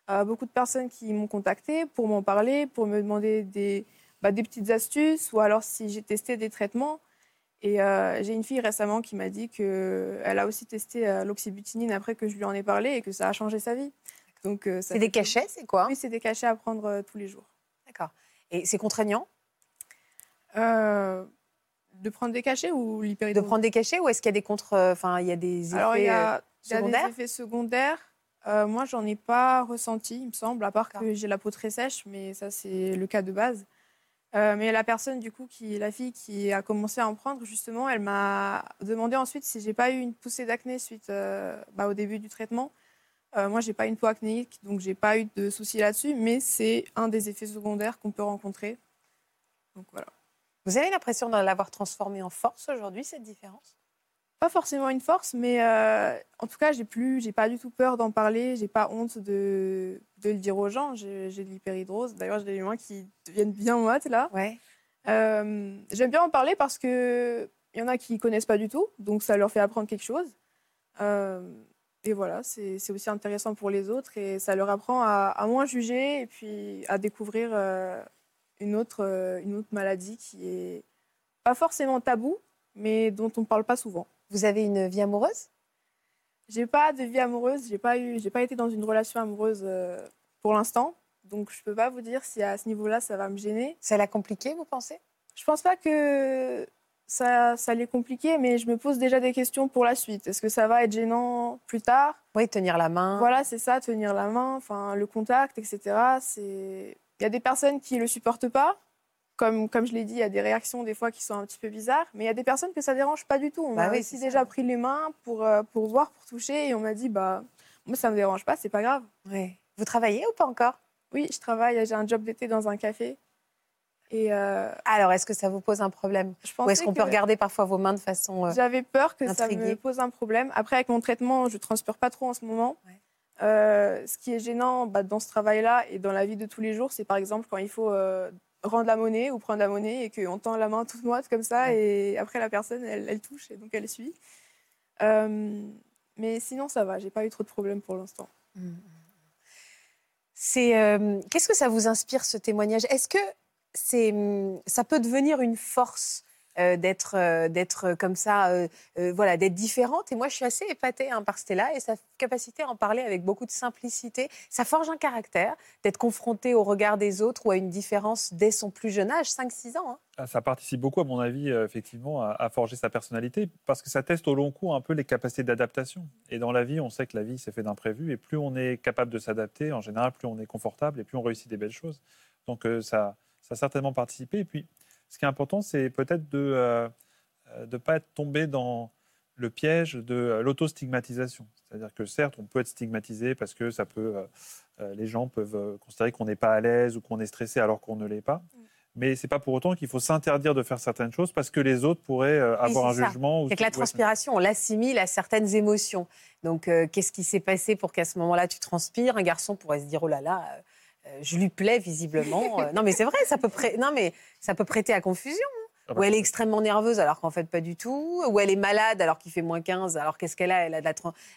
Euh, beaucoup de personnes qui m'ont contacté pour m'en parler, pour me demander bah, des petites astuces ou alors si j'ai testé des traitements. Et euh, j'ai une fille récemment qui m'a dit qu'elle a aussi testé euh, l'oxybutinine après que je lui en ai parlé et que ça a changé sa vie. Donc, euh, C'est des cachets, c'est quoi? Oui, c'est des cachets à prendre euh, tous les jours. D'accord. Et c'est contraignant? Euh, de prendre des cachets ou de l'hyperidose prendre des cachets ou est-ce qu'il y a des contre, enfin il y a des effets Alors, il y euh, a, il y a secondaires? des effets secondaires. Euh, moi, j'en ai pas ressenti, il me semble, à part que j'ai la peau très sèche, mais ça, c'est le cas de base. Euh, mais la personne, du coup, qui, la fille qui a commencé à en prendre, justement, elle m'a demandé ensuite si j'ai pas eu une poussée d'acné suite euh, bah, au début du traitement. Euh, moi, j'ai pas une peau acnéique, donc j'ai pas eu de soucis là-dessus, mais c'est un des effets secondaires qu'on peut rencontrer. Donc voilà. Vous avez l'impression de l'avoir transformé en force aujourd'hui cette différence? Pas forcément une force, mais euh, en tout cas, j'ai plus, j'ai pas du tout peur d'en parler, j'ai pas honte de, de le dire aux gens. J'ai de l'hyperhidrose. D'ailleurs, j'ai des mains qui deviennent bien moites là. Ouais. Euh, J'aime bien en parler parce que il y en a qui connaissent pas du tout, donc ça leur fait apprendre quelque chose. Euh, et voilà, c'est aussi intéressant pour les autres et ça leur apprend à, à moins juger et puis à découvrir une autre, une autre maladie qui est pas forcément tabou, mais dont on parle pas souvent. Vous avez une vie amoureuse? J'ai pas de vie amoureuse, j'ai pas eu, j'ai pas été dans une relation amoureuse euh, pour l'instant, donc je peux pas vous dire si à ce niveau-là ça va me gêner. Ça l'a compliqué, vous pensez? Je pense pas que ça, ça l'est compliqué, mais je me pose déjà des questions pour la suite. Est-ce que ça va être gênant plus tard? Oui, tenir la main. Voilà, c'est ça, tenir la main, enfin le contact, etc. C'est, il y a des personnes qui le supportent pas. Comme, comme je l'ai dit, il y a des réactions des fois qui sont un petit peu bizarres, mais il y a des personnes que ça dérange pas du tout. On Bah m'a oui, aussi ça. déjà pris les mains pour, euh, pour voir, pour toucher, et on m'a dit, bah, moi ça me dérange pas, c'est pas grave. Ouais. Vous travaillez ou pas encore? Oui, je travaille, j'ai un job d'été dans un café. Et euh, Alors, est-ce que ça vous pose un problème? Je Ou est-ce qu'on que peut regarder parfois vos mains de façon... euh, j'avais peur que ça me pose un problème. Après, avec mon traitement, je transpire pas trop en ce moment. Ouais. Euh, ce qui est gênant bah, dans ce travail-là et dans la vie de tous les jours, c'est par exemple quand il faut rendre la monnaie ou prendre la monnaie et qu'on tend la main toute moite comme ça et après la personne, elle, elle touche et donc elle suit. Euh, mais sinon, ça va, j'ai pas eu trop de problèmes pour l'instant. C'est euh, qu'est-ce que ça vous inspire ce témoignage? Est-ce que c'est ça peut devenir une force euh, d'être euh, d'être comme ça, euh, euh, voilà, d'être différente Et moi, je suis assez épatée hein, par Stella et sa capacité à en parler avec beaucoup de simplicité. Ça forge un caractère d'être confronté au regard des autres ou à une différence dès son plus jeune âge, 5-6 ans. hein. Ah, Ça participe beaucoup, à mon avis, euh, effectivement, à, forger sa personnalité, parce que ça teste au long cours un peu les capacités d'adaptation. Et dans la vie, on sait que la vie, c'est fait d'imprévus, et plus on est capable de s'adapter, en général, plus on est confortable, et plus on réussit des belles choses. Donc euh, ça, ça a certainement participé. Et puis, ce qui est important, c'est peut-être de ne pas être tombé dans le piège de euh, l'autostigmatisation. C'est-à-dire que certes, on peut être stigmatisé parce que ça peut, euh, euh, les gens peuvent euh, considérer qu'on n'est pas à l'aise ou qu'on est stressé alors qu'on ne l'est pas. Mais c'est pas pour autant qu'il faut s'interdire de faire certaines choses parce que les autres pourraient euh, avoir un ça. jugement. C'est que la transpiration, on l'assimile à certaines émotions. Donc, euh, qu'est-ce qui s'est passé pour qu'à ce moment-là, tu transpires? Un garçon pourrait se dire, oh là là, euh, euh, je lui plais visiblement. Euh, non, mais c'est vrai, ça peut, prê- non, mais ça peut prêter à confusion. Ah bah, Ou elle est extrêmement nerveuse alors qu'en fait pas du tout. Ou elle est malade alors qu'il fait moins 15. Alors qu'est-ce qu'elle a? Elle a, de la,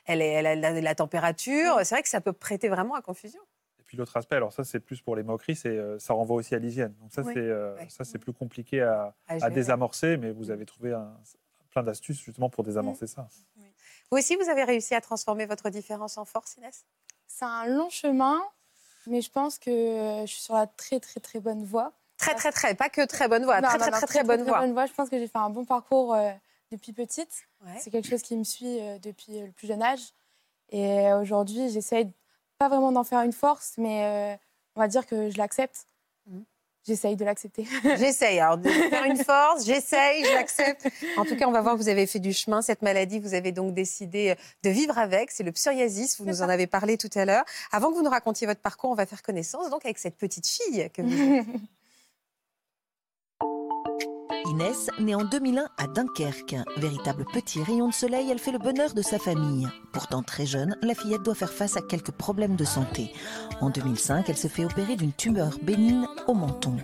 elle, est- elle a de la, température. C'est vrai que ça peut prêter vraiment à confusion. Et puis l'autre aspect, alors ça c'est plus pour les moqueries, c'est euh, ça renvoie aussi à l'hygiène. Donc ça Oui. c'est euh, Ouais. ça c'est plus compliqué à, À désamorcer, mais vous avez trouvé un- plein d'astuces justement pour désamorcer ça. Vous aussi, vous avez réussi à transformer votre différence en force, Inès? C'est un long chemin, mais je pense que euh, je suis sur la très très très bonne voie. Très, très, très. Pas que très bonne. Non, très, non, très, non, très, très, bonne voix. Je pense que j'ai fait un bon parcours euh, depuis petite. Ouais. C'est quelque chose qui me suit euh, depuis le plus jeune âge. Et aujourd'hui, j'essaye pas vraiment d'en faire une force, mais euh, on va dire que je l'accepte. Mhm. J'essaye de l'accepter. J'essaye alors de faire une force, j'essaye, j'accepte. En tout cas, on va voir que vous avez fait du chemin. Cette maladie, vous avez donc décidé euh, de vivre avec. C'est le psoriasis, vous nous en avez parlé tout à l'heure. Avant que vous nous racontiez votre parcours, on va faire connaissance donc avec cette petite fille que vous. Inès naît en 2001 à Dunkerque. Véritable petit rayon de soleil, elle fait le bonheur de sa famille. Pourtant très jeune, la fillette doit faire face à quelques problèmes de santé. En 2005, elle se fait opérer d'une tumeur bénigne au menton.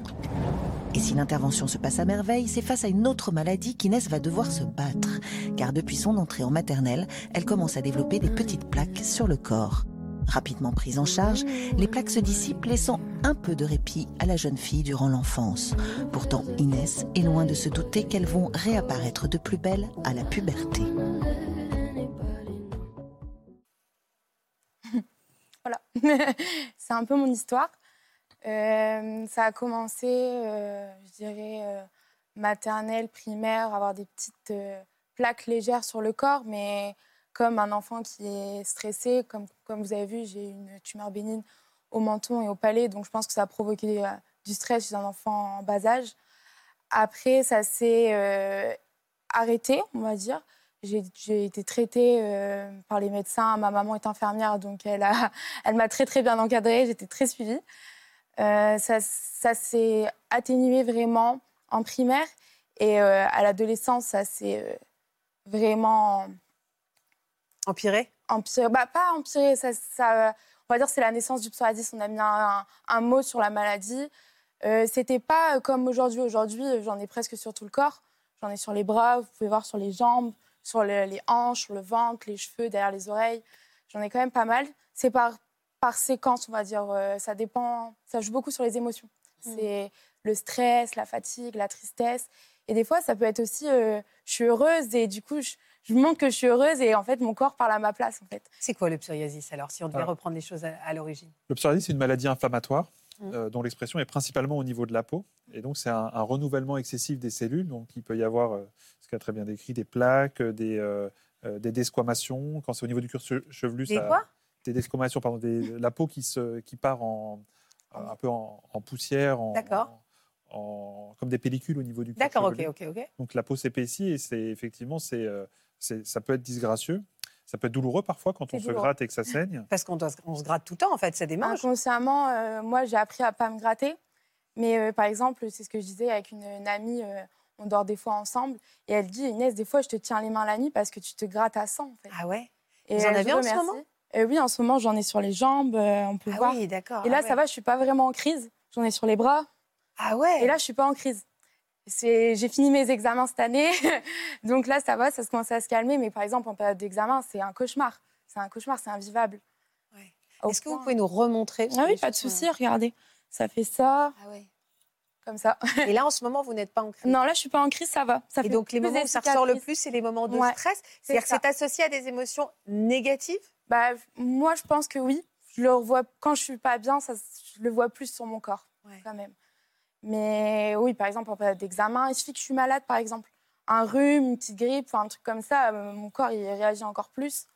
Et si l'intervention se passe à merveille, c'est face à une autre maladie qu'Inès va devoir se battre. Car depuis son entrée en maternelle, elle commence à développer des petites plaques sur le corps. Rapidement prises en charge, les plaques se dissipent, laissant un peu de répit à la jeune fille durant l'enfance. Pourtant, Inès est loin de se douter qu'elles vont réapparaître de plus belle à la puberté. Voilà, c'est un peu mon histoire. Euh, ça a commencé, euh, je dirais, euh, maternelle, primaire, avoir des petites plaques légères sur le corps, mais comme un enfant qui est stressé, comme, comme vous avez vu, j'ai une tumeur bénigne au menton et au palais, donc je pense que ça a provoqué euh, du stress chez un enfant en bas âge. Après, ça s'est euh, arrêté, on va dire. J'ai été traitée euh, par les médecins. Ma maman est infirmière, donc elle a- elle m'a très très bien encadrée. J'étais très suivie. Ça ça s'est atténué vraiment en primaire. Et à l'adolescence, ça s'est vraiment Empiré? Empiré. Bah, pas empiré, ça, ça, on va dire que c'est la naissance du psoriasis. On a mis un, un- un mot sur la maladie. Euh, C'était pas comme aujourd'hui. Aujourd'hui, j'en ai presque sur tout le corps. J'en ai sur les bras, vous pouvez voir sur les jambes, sur le- les hanches, sur le ventre, les cheveux, derrière les oreilles. J'en ai quand même pas mal. C'est par, par séquence, on va dire. Euh, ça dépend, ça joue beaucoup sur les émotions. C'est le stress, la fatigue, la tristesse. Et des fois, ça peut être aussi, euh, je suis heureuse et du coup, je, je montre que je suis heureuse et en fait, mon corps parle à ma place, en fait. C'est quoi le psoriasis alors, si on devait Alors. reprendre les choses à, à l'origine? Le psoriasis, c'est une maladie inflammatoire Mm. euh, dont l'expression est principalement au niveau de la peau. Et donc, c'est un, un renouvellement excessif des cellules. Donc, il peut y avoir, euh, ce qu'a très bien décrit, des plaques, euh, des, euh, euh, des desquamations. Quand c'est au niveau du cuir che- chevelu, Des ça- quoi? Des desquamations, pardon, des- la peau qui, se, qui part en, un peu en, en poussière, en, D'accord. en- comme des pellicules au niveau du cuir D'accord, ok, ok, ok. Donc la peau s'épaissit et c'est effectivement c'est, euh, c'est- ça peut être disgracieux. Ça peut être douloureux parfois quand on se gratte et que ça saigne. Parce qu'on doit- on se gratte tout le temps, en fait, ça démange. Inconsciemment, euh, moi, j'ai appris à pas me gratter. Mais euh, par exemple, c'est ce que je disais avec une, une amie, euh, on dort des fois ensemble. Et elle dit, Inès, des fois, je te tiens les mains la nuit parce que tu te grattes à sang. En fait. Ah ouais? Et Vous en euh, avez en ce moment? Euh, Oui, en ce moment, j'en ai sur les jambes, euh, on peut Ah voir. oui, d'accord. Et là, ah ça va, je suis pas vraiment en crise. J'en ai sur les bras. Ah ouais? Et là, je suis pas en crise. J'ai fini mes examens cette année. Donc là, ça va, ça se commence à se calmer. Mais par exemple, en période d'examen, c'est un cauchemar. C'est un cauchemar, c'est invivable. Ouais. Est-ce que vous pouvez nous remontrer Ah oui, pas de sont- souci, regardez. Ça fait ça, Ah ouais. comme ça. Et là, en ce moment, vous n'êtes pas en crise? Non, là, je suis pas en crise, ça va. Ça Et fait donc, les moments où ça ressort le plus, c'est les moments de Ouais, stress? c'est C'est-à-dire que c'est associé à des émotions négatives? Bah, moi, je pense que oui. Je le revois quand je suis pas bien, ça, je le vois plus sur mon corps, quand même. Mais oui, par exemple, en période d'examen, il suffit que je suis malade, par exemple. Un rhume, une petite grippe, un truc comme ça, euh, mon corps, il réagit encore plus.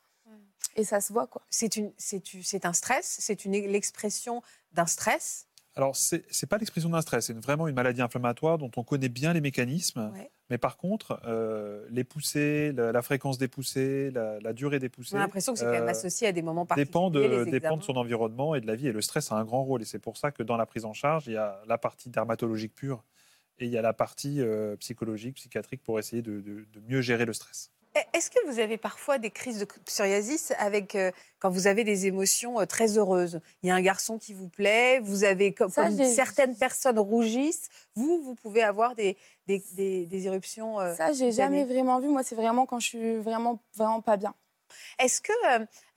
Et ça se voit, quoi. C'est une- c'est une- c'est un stress, c'est une- l'expression d'un stress? Alors, c'est n'est pas l'expression d'un stress, c'est une- vraiment une maladie inflammatoire dont on connaît bien les mécanismes. Ouais. Mais par contre, euh, les poussées, la, la fréquence des poussées, la, la durée des On poussées a l'impression que c'est quand même euh, associé à des moments particuliers. dépend, de, dépend de son environnement et de la vie. Et le stress a un grand rôle. Et c'est pour ça que dans la prise en charge, il y a la partie dermatologique pure et il y a la partie euh, psychologique, psychiatrique pour essayer de- de- de mieux gérer le stress. Est-ce que vous avez parfois des crises de psoriasis avec euh, quand vous avez des émotions euh, très heureuses? Il y a un garçon qui vous plaît, vous avez comme, Ça, comme certaines personnes rougissent, vous vous pouvez avoir des des, des- des éruptions. euh, Ça, j'ai jamais vraiment vu. Moi, c'est vraiment quand je suis vraiment, vraiment pas bien. Est-ce que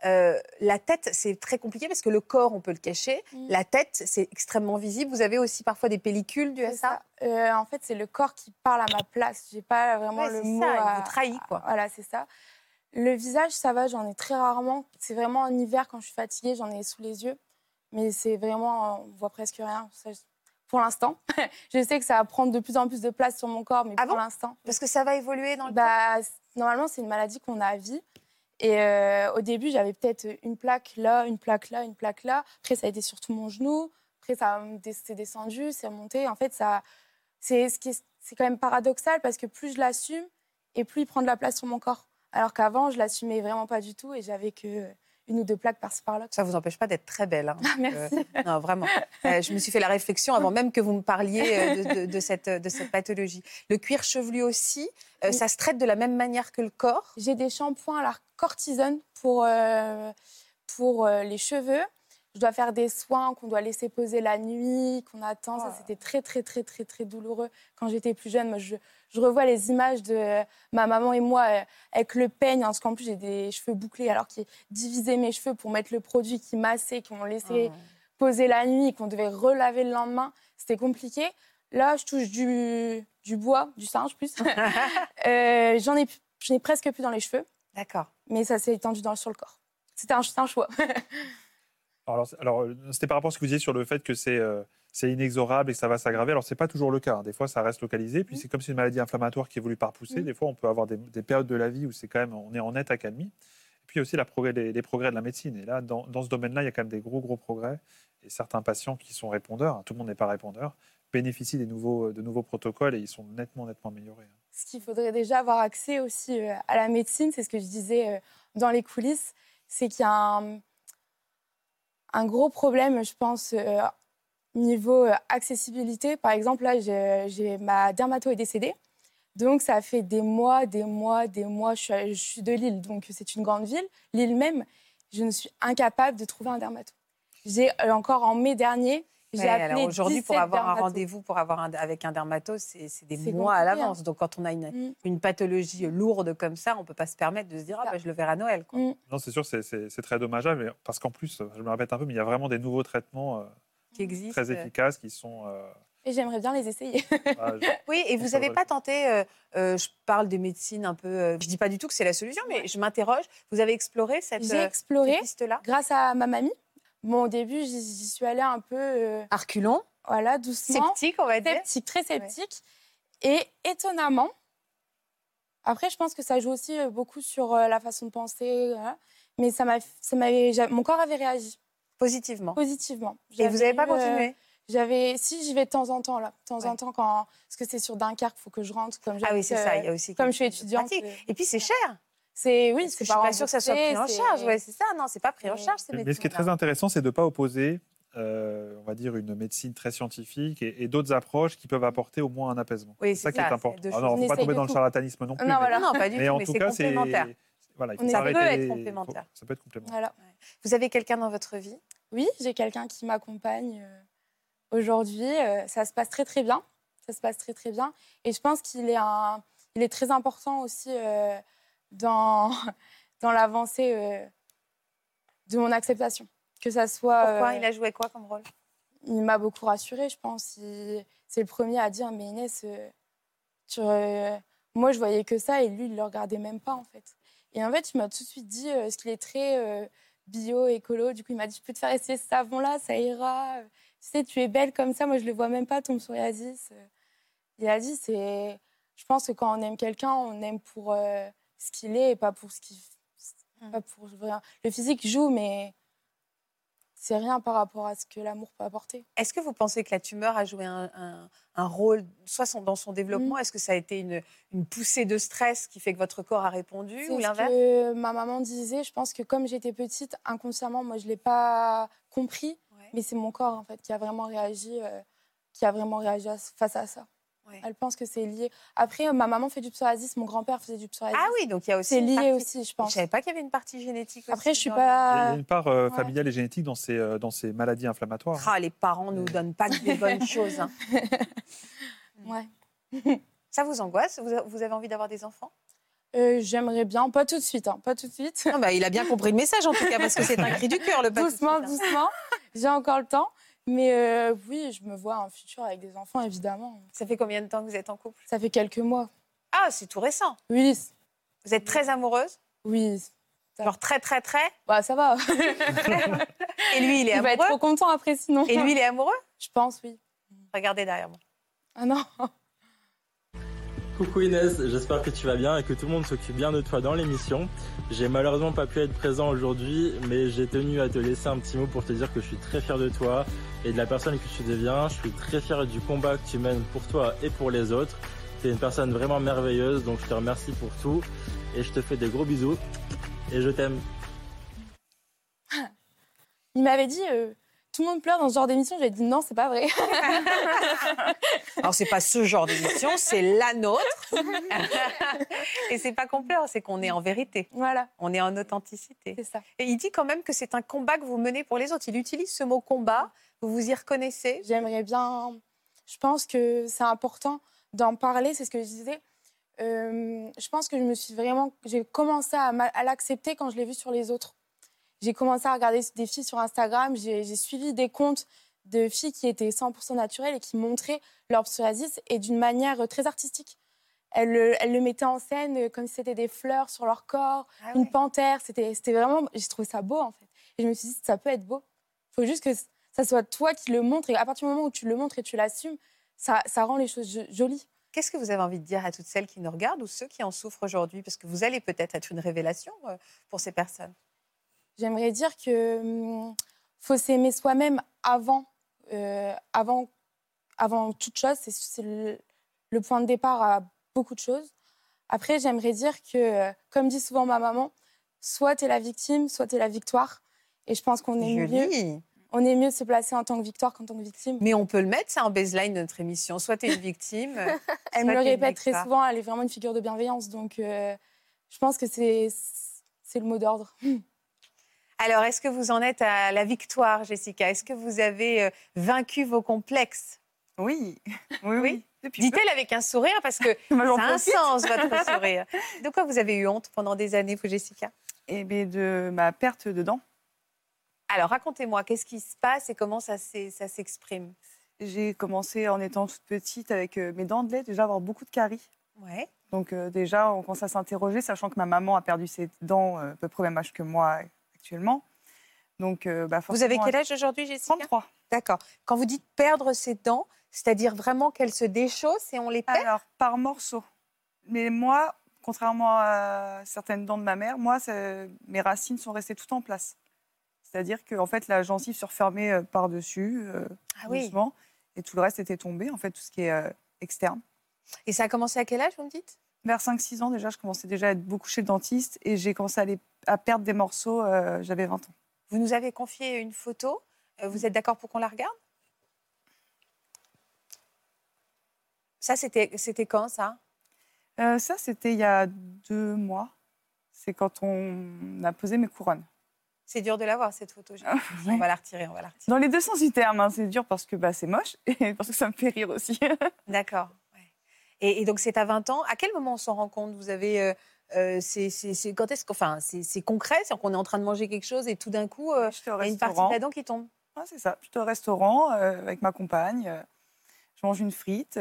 euh, la tête c'est très compliqué parce que le corps on peut le cacher, Mm. la tête c'est extrêmement visible. Vous avez aussi parfois des pellicules dues à C'est ça? ça. Euh, en fait, c'est le corps qui parle à ma place. J'ai pas vraiment Ouais, le mot. ça, à- vous trahit, quoi. Voilà, c'est ça. Le visage, ça va, j'en ai très rarement. C'est vraiment en hiver quand je suis fatiguée, j'en ai sous les yeux. Mais c'est vraiment, on voit presque rien. Ça, pour l'instant, je sais que ça va prendre de plus en plus de place sur mon corps, mais Ah pour bon? l'instant. Parce que ça va évoluer dans le temps? Bah, c- normalement, c'est une maladie qu'on a à vie. Et euh, au début, j'avais peut-être une plaque là, une plaque là, une plaque là. Après, ça a été sur tout mon genou. Après, ça c'est descendu, c'est remonté. En fait, c'est quand même paradoxal parce que plus je l'assume et plus il prend de la place sur mon corps. Alors qu'avant, je l'assumais vraiment pas du tout et j'avais que une ou deux plaques par-ci par-là. Ça vous empêche pas d'être très belle. hein. Merci. Euh, non, vraiment. Euh, je me suis fait la réflexion avant même que vous me parliez euh, de, de- de cette, de cette pathologie. Le cuir chevelu aussi, euh, ça se traite de la même manière que le corps? J'ai des shampoings à la cortisone pour, pour les cheveux. Je dois faire des soins qu'on doit laisser poser la nuit, qu'on attend. Ça, c'était très, très, très, très, très douloureux quand j'étais plus jeune. Moi, je, je revois les images de ma maman et moi euh, avec le peigne, hein, parce qu'en plus, j'ai des cheveux bouclés, alors qu'ils divisaient mes cheveux pour mettre le produit qui massait, qui m'ont laissé Oh. poser la nuit qu'on devait relaver le lendemain. C'était compliqué. Là, je touche du, du bois, du singe plus. Euh, J'en ai, ai presque plus dans les cheveux D'accord. mais ça s'est étendu dans, sur le corps. C'était un, un choix. Alors, euh, c'était par rapport à ce que vous disiez sur le fait que c'est euh, inexorable et que ça va s'aggraver. Alors, c'est pas toujours le cas. hein. Des fois, ça reste localisé. Puis, Mhm. c'est comme c'est une maladie inflammatoire qui évolue par poussée. Mhm. Des fois, on peut avoir des, des périodes de la vie où c'est quand même, on est en nette accalmie. Et puis aussi la progrès, les, les progrès de la médecine. Et là, dans, dans ce domaine-là, il y a quand même des gros, gros progrès. Et certains patients qui sont répondeurs, hein, tout le monde n'est pas répondeur, bénéficient des nouveaux, de nouveaux protocoles et ils sont nettement, nettement améliorés. hein. Ce qu'il faudrait déjà avoir accès aussi euh, à la médecine, c'est ce que je disais euh, dans les coulisses, c'est qu'il y a un, un gros problème, je pense, euh, niveau euh, accessibilité. Par exemple, là, j'ai ma dermato est décédée. Donc, ça fait des mois, des mois, des mois. Je suis, je suis de Lille, donc c'est une grande ville. Lille même, je ne suis incapable de trouver un dermato. J'ai euh, encore en mai dernier, Ouais, appelé alors aujourd'hui, pour 17 avoir un rendez-vous pour avoir un, avec un dermatose, c'est des mois à compliqué, l'avance. Donc, quand on a une, Mm. une pathologie lourde comme ça, on peut pas se permettre de se dire ah, Ça. bah, je le verrai à Noël. Quoi. Mm. Non, c'est sûr, c'est- très dommageable. Parce qu'en plus, je me répète un peu, mais il y a vraiment des nouveaux traitements euh, Qui existe. très efficaces qui sont. euh, Et j'aimerais bien les essayer. ah, je- Oui, et vous n'avez pas tenté, euh, euh, je parle de médecine un peu, euh, je dis pas du tout que c'est la solution, mais je m'interroge. Vous avez exploré cette, J'ai euh, exploré cette piste-là? grâce à ma mamie. Bon, au début, j'y suis allée un peu, euh, Arculon, voilà, doucement, sceptique, on va dire. sceptique, très sceptique. Et étonnamment, après, je pense que ça joue aussi euh, beaucoup sur euh, la façon de penser, voilà. mais ça m'a, ça mon corps avait réagi Positivement. positivement. Et vous n'avez pas eu, euh, continué J'avais, si j'y vais de temps en temps là, de temps en temps quand, parce que c'est sur Dunkerque, il faut que je rentre comme Ah oui, c'est ça, il y euh, a aussi. comme je suis étudiante. euh, Et puis c'est cher. C'est oui, Parce que c'est je suis pas sûre que ça soit pris en charge. c'est- Ouais, c'est ça. Non, c'est pas pris en charge ces Mais, mais ce qui est très intéressant, c'est de ne pas opposer, euh, on va dire, une médecine très scientifique et, et d'autres approches qui peuvent apporter au moins un apaisement. Oui, c'est ça c'est qui est ça, important. il ne faut pas tomber dans le tout. charlatanisme non plus. Non, mais- voilà. Non, pas du Mais tout, en mais tout c'est cas, c'est. complémentaire. Voilà, il faut Ça peut être complémentaire. Ça peut être complémentaire. Voilà. Vous avez quelqu'un dans votre vie? Oui, j'ai quelqu'un qui m'accompagne euh, aujourd'hui. Euh, ça se passe très très bien. Ça se passe très très bien. Et je pense qu'il est un, il est très important aussi euh, dans dans l'avancée euh, de mon acceptation. Que ça soit. Pourquoi euh, Il a joué quoi comme rôle? il m'a beaucoup rassurée, je pense. Il- C'est le premier à dire, mais Inès, euh, tu, moi je voyais que ça et lui il le regardait même pas en fait. Et en fait il m'a tout de suite dit, parce qu'il est très bio, écolo, du coup il m'a dit, je peux te faire essayer ce savon là, ça ira. Tu sais, tu es belle comme ça, moi je le vois même pas ton psoriasis. Il a dit, c'est, je pense que quand on aime quelqu'un, on aime pour euh, ce qu'il est et pas pour ce qu'il, Mm. pas pour rien. Le physique joue, mais c'est rien par rapport à ce que l'amour peut apporter. Est-ce que vous pensez que la tumeur a joué un, un- un rôle, soit son- dans son développement Mm. Est-ce que ça a été une, une poussée de stress qui fait que votre corps a répondu ou ce l'inverse? que ma maman disait. Je pense que comme j'étais petite, inconsciemment, moi, je l'ai pas compris. Ouais. Mais c'est mon corps, en fait, qui a vraiment réagi, euh, qui a vraiment réagi à- face à ça. Ouais. Elle pense que c'est lié. Après, euh, ma maman fait du psoriasis, mon grand-père faisait du psoriasis. Ah oui, donc il y a aussi. c'est lié partie- aussi, je Je pense. savais pas qu'il y avait une partie génétique. Après, aussi je suis le- Il y a- pas. une part euh, Ouais. familiale et génétique dans ces, euh, dans ces maladies inflammatoires. Ah, les parents nous donnent pas que des bonnes choses. hein. Ouais. Ça vous angoisse? Vous, avez envie d'avoir des enfants? Euh, J'aimerais bien, pas tout de suite, hein, pas tout de suite. non, bah, Il a bien compris le message en tout cas, parce que c'est un cri du cœur le pas tout de doucement, suite, hein. doucement. J'ai encore le temps. Mais euh, oui, je me vois un futur avec des enfants, évidemment. Ça fait combien de temps que vous êtes en couple? Ça fait quelques mois. Ah, c'est tout récent. Oui, Vous êtes très amoureuse? Oui. Ça- Genre très, très, très? Bah, ça va. Et lui, il est Il va être amoureux? trop content après, sinon. Et lui, il est amoureux? Je pense, oui. Regardez derrière moi. Ah non. Coucou Inès, j'espère que tu vas bien et que tout le monde s'occupe bien de toi dans l'émission. J'ai malheureusement pas pu être présent aujourd'hui, mais j'ai tenu à te laisser un petit mot pour te dire que je suis très fier de toi et de la personne que tu deviens. Je suis très fier du combat que tu mènes pour toi et pour les autres. Tu es une personne vraiment merveilleuse, donc je te remercie pour tout et je te fais des gros bisous et je t'aime. Il m'avait dit, euh, tout le monde pleure dans ce genre d'émission. J'ai dit, non, c'est pas vrai. Alors, c'est pas ce genre d'émission, c'est la nôtre. Et c'est pas qu'on pleure, c'est qu'on est en vérité. voilà, On est en authenticité. c'est ça. Et il dit quand même que c'est un combat que vous menez pour les autres. Il utilise ce mot combat. Vous vous y reconnaissez J'aimerais bien. Je pense que c'est important d'en parler, c'est ce que je disais. Euh, je pense que je me suis vraiment. J'ai commencé à, l'accepter quand je l'ai vu sur les autres. J'ai commencé à regarder des filles sur Instagram, j'ai suivi des comptes de filles qui étaient 100% naturelles et qui montraient leur psoriasis et d'une manière très artistique. Elles, le- elles le mettaient en scène comme si c'était des fleurs sur leur corps, Ah une panthère. C'était vraiment. J'ai trouvé ça beau en fait. Et je me suis dit, ça peut être beau. Il faut juste que ça soit toi qui le montres. Et à partir du moment où tu le montres et tu l'assumes, ça, ça rend les choses jo- jolies. Qu'est-ce que vous avez envie de dire à toutes celles qui nous regardent ou ceux qui en souffrent aujourd'hui? Parce que vous allez peut-être être une révélation euh, pour ces personnes. J'aimerais dire que hum, faut s'aimer soi-même avant, euh, avant, avant toute chose. C'est- le, le point de départ à beaucoup de choses. Après, j'aimerais dire que, comme dit souvent ma maman, soit tu es la victime, soit tu es la victoire. Et je pense qu'on est mieux. On est mieux de se placer en tant que victoire qu'en tant que victime. Mais on peut le mettre, ça, en baseline de notre émission. Soit tu es une victime. Elle me le répète très souvent, elle est vraiment une figure de bienveillance. Donc, euh, je pense que c'est le mot d'ordre. Alors, est-ce que vous en êtes à la victoire, Jessica? Est-ce que vous avez euh, vaincu vos complexes? Oui, oui, oui. Dites-elle avec un sourire parce que j'en ça a un sens, votre sourire. De quoi vous avez eu honte pendant des années, vous, Jessica? Eh bien, de ma perte de dents. Alors, racontez-moi, qu'est-ce qui se passe et comment ça s'exprime? J'ai commencé en étant toute petite avec euh, mes dents de lait, déjà avoir beaucoup de caries. Ouais. Donc euh, déjà, on commence à s'interroger, sachant que ma maman a perdu ses dents euh, à peu près au même âge que moi actuellement. Donc, euh, bah, Vous avez quel âge aujourd'hui, Jessica? 33. D'accord. Quand vous dites perdre ses dents, c'est-à-dire vraiment qu'elles se déchaussent et on les perd? Alors, par morceaux. Mais moi, contrairement à certaines dents de ma mère, moi, mes racines sont restées tout en place. C'est-à-dire que en fait, la gencive se refermait euh, par-dessus, euh, Ah oui. doucement, et tout le reste était tombé, en fait, tout ce qui est euh, externe. Et ça a commencé à quel âge, vous me dites? Vers 5-6 ans, déjà, je commençais déjà à être beaucoup chez le dentiste, et j'ai commencé à, aller- à perdre des morceaux, euh, j'avais 20 ans. Vous nous avez confié une photo. Euh, Vous êtes d'accord pour qu'on la regarde? Ça, c'était c'était quand, ça? Euh, ça, c'était il y a deux mois. C'est quand on a posé mes couronnes. C'est dur de la voir, cette photo. Ah, On va la retirer, on va la retirer. Dans les deux sens du terme, hein, c'est dur parce que bah, c'est moche et parce que ça me fait rire aussi. D'accord. Et, et donc, c'est à 20 ans. À quel moment on s'en rend compte? Vous avez... euh, euh, c'est c'est- c'est- quand est-ce c'est c'est concret, c'est qu'on est en train de manger quelque chose et tout d'un coup euh, il y a une partie de la dent qui tombe? Ah, c'est ça. J'étais au restaurant euh, avec ma compagne. je mange une frite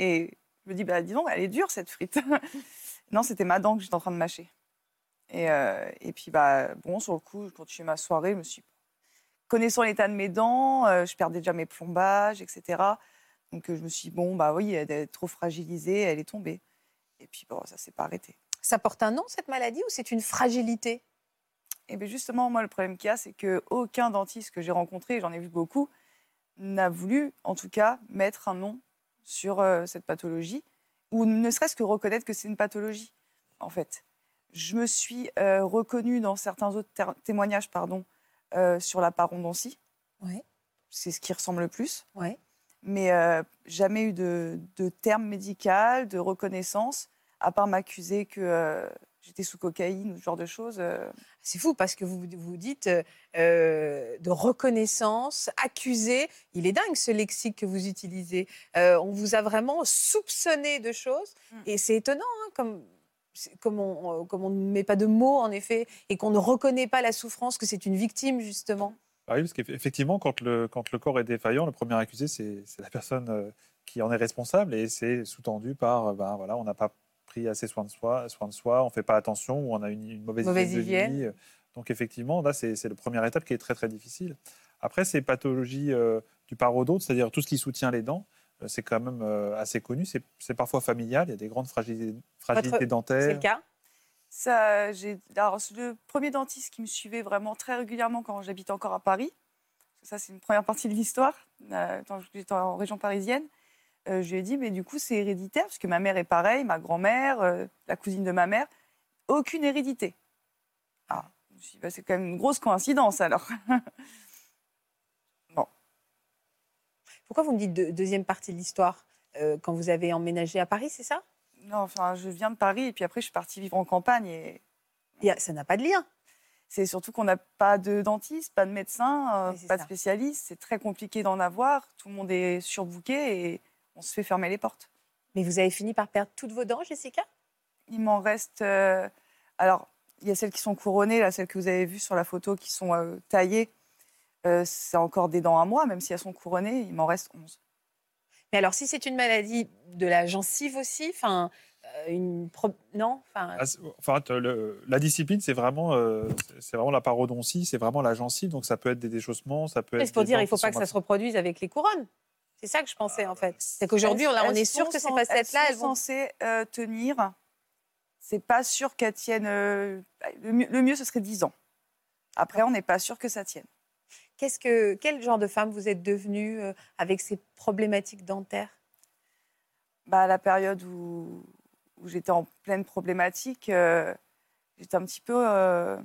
et je me dis, bah, dis donc, elle est dure cette frite. non, c'était ma dent que j'étais en train de mâcher. Et, et puis, bah, bon, sur le coup, je continuais ma soirée. Je me suis. Connaissant l'état de mes dents, je perdais déjà mes plombages, etc. Donc, euh, je me suis dit, bon, bah oui, elle est trop fragilisée, elle est tombée. Et puis, bon, ça s'est pas arrêté. Ça porte un nom, cette maladie, ou c'est une fragilité? Et bien justement, moi, le problème qu'il y a, c'est qu'aucun dentiste que j'ai rencontré, j'en ai vu beaucoup, n'a voulu, en tout cas, mettre un nom sur euh, cette pathologie, ou ne serait-ce que reconnaître que c'est une pathologie, en fait. Je me suis euh, reconnue dans certains autres témoignages pardon, euh, sur la parodontie. Ouais. C'est ce qui ressemble le plus. Ouais. Mais euh, jamais eu de, de terme médical, de reconnaissance, à part m'accuser que euh, j'étais sous cocaïne ou ce genre de choses. euh, C'est fou parce que vous vous dites euh, de reconnaissance, accusé. Il est dingue ce lexique que vous utilisez. On vous a vraiment soupçonné de choses Mm. et c'est étonnant hein, comme. Comme on, comme on ne met pas de mots, en effet, et qu'on ne reconnaît pas la souffrance, que c'est une victime, justement. Oui, parce qu'effectivement, quand le, quand le corps est défaillant, le premier accusé, c'est la personne euh, qui en est responsable et c'est sous-tendu par, euh, ben voilà, on n'a pas pris assez soin de soi, soin de soi on ne fait pas attention ou on a une, une mauvaise, Mauvaise hygiène de vie. Donc effectivement, là, c'est la première étape qui est très très difficile. Après, ces pathologies euh, du parodonte, c'est-à-dire tout ce qui soutient les dents, euh, c'est quand même euh, assez connu. C'est parfois familial. Il y a des grandes fragilités, fragilités C'est dentaires. le cas? Le premier dentiste qui me suivait vraiment très régulièrement quand j'habitais encore à Paris. Ça, c'est une première partie de l'histoire. euh, j'étais en région parisienne. Euh, je lui ai dit, mais du coup, c'est héréditaire, parce que ma mère est pareille, ma grand-mère, euh, la cousine de ma mère, aucune hérédité. Ah, bah, c'est quand même une grosse coïncidence alors. Pourquoi vous me dites de- deuxième partie de l'histoire Quand vous avez emménagé à Paris, c'est ça? Non, enfin, je viens de Paris et puis après, je suis partie vivre en campagne et a- Ça n'a pas de lien. c'est surtout qu'on n'a pas de dentiste, pas de médecin, euh, pas de spécialiste. C'est très compliqué d'en avoir. Tout le monde est surbooké et on se fait fermer les portes. Mais vous avez fini par perdre toutes vos dents, Jessica? Il m'en reste. euh, alors, il y a celles qui sont couronnées, là, celles que vous avez vues sur la photo, qui sont euh, taillées. Euh, c'est encore des dents à moi, même si elles sont couronnées. Il m'en reste 11. Mais alors, si c'est une maladie de la gencive aussi, enfin, euh, une pro- non, enfin, Ah, Enfin, le- la discipline, c'est vraiment, euh, c'est- vraiment la parodontie, c'est vraiment la gencive. Donc, ça peut être des déchaussements, ça peut être. c'est pour dire, il faut qui pas que ça se reproduise avec les couronnes. C'est ça que je pensais en fait. C'est qu'aujourd'hui, on, est sûr que ces facettes-là, elles elles sont vont. censées euh, tenir. C'est pas sûr qu'elles tiennent. euh, le, mieux, le mieux, ce serait 10 ans. Après, on n'est pas sûr que ça tienne. Qu'est-ce que, quel genre de femme vous êtes devenue euh, avec ces problématiques dentaires? Bah, à la période où, où j'étais en pleine problématique, euh, j'étais un petit peu, euh,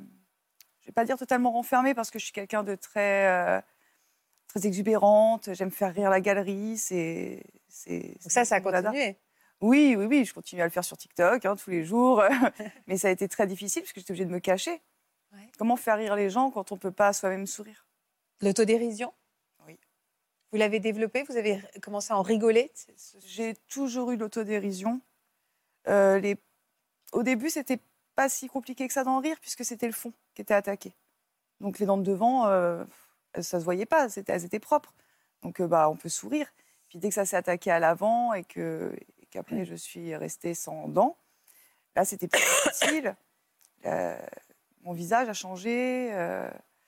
je vais pas dire totalement renfermée parce que je suis quelqu'un de très, euh, très exubérante. J'aime faire rire la galerie. C'est, ça, ça a continué? Oui, oui, oui, je continue à le faire sur TikTok hein, tous les jours. Mais ça a été très difficile parce que j'étais obligée de me cacher. Ouais. Comment faire rire les gens quand on peut pas soi-même sourire? L'autodérision Oui. Vous l'avez développée Vous avez commencé à en rigoler J'ai toujours eu l'autodérision. Euh, les... Au début, c'était pas si compliqué que ça d'en rire puisque c'était le fond qui était attaqué. Donc les dents de devant, euh, ça se voyait pas, c'était- elles étaient propres. Donc euh, bah, on peut sourire. Puis dès que ça s'est attaqué à l'avant et que et qu'après je suis restée sans dents, là c'était plus difficile. Euh, mon visage a changé.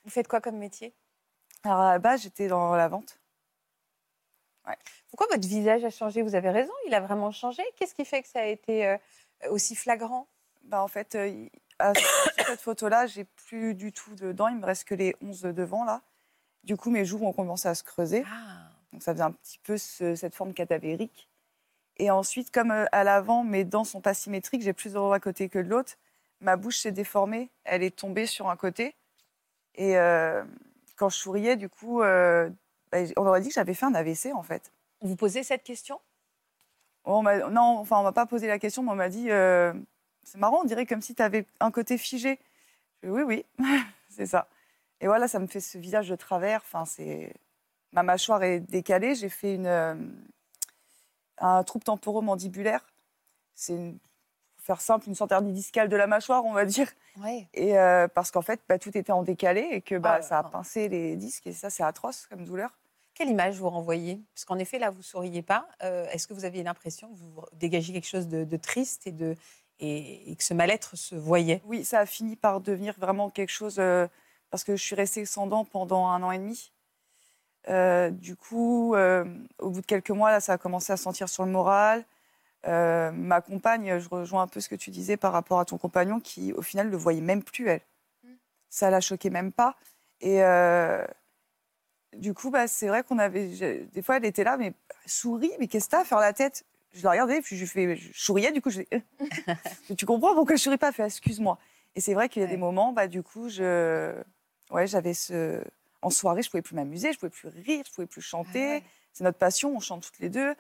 Vous faites quoi comme métier? Alors à la base, j'étais dans la vente. Pourquoi votre visage a changé? Vous avez raison, il a vraiment changé. Qu'est-ce qui fait que ça a été euh, aussi flagrant? Bah, en fait, euh, à- cette photo-là, j'ai plus du tout de dents. Il me reste que les 11 de devant, là. Du coup, mes joues ont commencé à se creuser. Ah, Donc, ça faisait un petit peu ce- cette forme cadavérique. Et ensuite, comme euh, à l'avant, mes dents sont pas symétriques, j'ai plus de d'un côté que de l'autre. Ma bouche s'est déformée. Elle est tombée sur un côté. Et euh, quand je souriais, du coup, euh, bah, on aurait dit que j'avais fait un AVC, en fait. Vous posait cette question? On non, enfin, on m'a pas posé la question, mais on m'a dit euh, c'est marrant, on dirait comme si tu avais un côté figé. Je oui, oui, c'est ça. Et voilà, ça me fait ce visage de travers. Enfin, c'est ma mâchoire est décalée. J'ai fait une euh, un trouble temporomandibulaire. C'est une- faire simple, une sorte d'hernie discale de la mâchoire, on va dire. Et euh, parce qu'en fait, bah, tout était en décalé et que bah, Ah, ça a non. pincé les disques et ça, c'est atroce comme douleur. Quelle image vous renvoyez? Parce qu'en effet, là, vous souriez pas. Euh, Est-ce que vous aviez l'impression que vous dégagez quelque chose de, de triste et, de, et, et que ce mal-être se voyait? Oui, ça a fini par devenir vraiment quelque chose euh, parce que je suis restée sans dents pendant un an et demi. Euh, du coup, au bout de quelques mois, là, ça a commencé à sentir sur le moral. Euh, ma compagne, je rejoins un peu ce que tu disais par rapport à ton compagnon, qui au final ne le voyait même plus, elle. Ça la choquait même pas. Et euh, du coup, bah, c'est vrai qu'on avait. Des fois, elle était là, mais souris, mais qu'est-ce que t'as à faire la tête? Je la regardais, puis je, fais, je souriais, du coup, je dis, tu comprends pourquoi je souris pas? Fait, excuse-moi. Et c'est vrai qu'il y a des moments, bah, du coup, je, ouais, j'avais ce, en soirée, je pouvais plus m'amuser, je pouvais plus rire, je pouvais plus chanter. Ah ouais. C'est notre passion, on chante toutes les deux.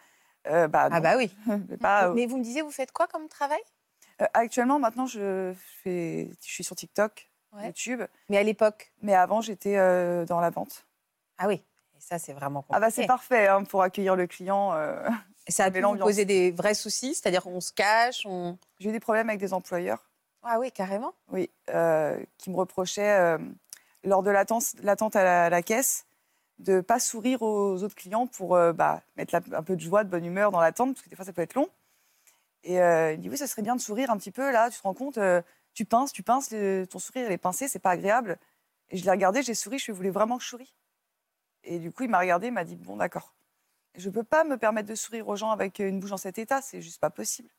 Euh, bah, Ah bah oui. Mais pas, euh, Mais vous me disiez, vous faites quoi comme travail? Euh, actuellement, maintenant, je fais, je suis sur TikTok, Ouais. YouTube. Mais à l'époque? Mais avant, j'étais dans la vente. Ah oui. Et ça, c'est vraiment compliqué. Ah bah c'est parfait hein, pour accueillir le client. ça a pu vous poser des vrais soucis, c'est-à-dire qu'on se cache, on... J'ai eu des problèmes avec des employeurs. Ah oui, carrément. oui, euh, qui me reprochait euh, lors de l'attente l'attente à la, à la caisse de ne pas sourire aux autres clients pour euh, bah, mettre la- un peu de joie, de bonne humeur dans l'attente, parce que des fois ça peut être long. Et euh, il dit oui, ça serait bien de sourire un petit peu, là, tu te rends compte, euh, tu pinces, tu pinces, le- ton sourire il est pincé, c'est pas agréable. Et je l'ai regardé, j'ai souri, je voulez vraiment que je souris Et du coup, il m'a regardé, il m'a dit bon, d'accord. Je ne peux pas me permettre de sourire aux gens avec une bouche dans cet état, c'est juste pas possible.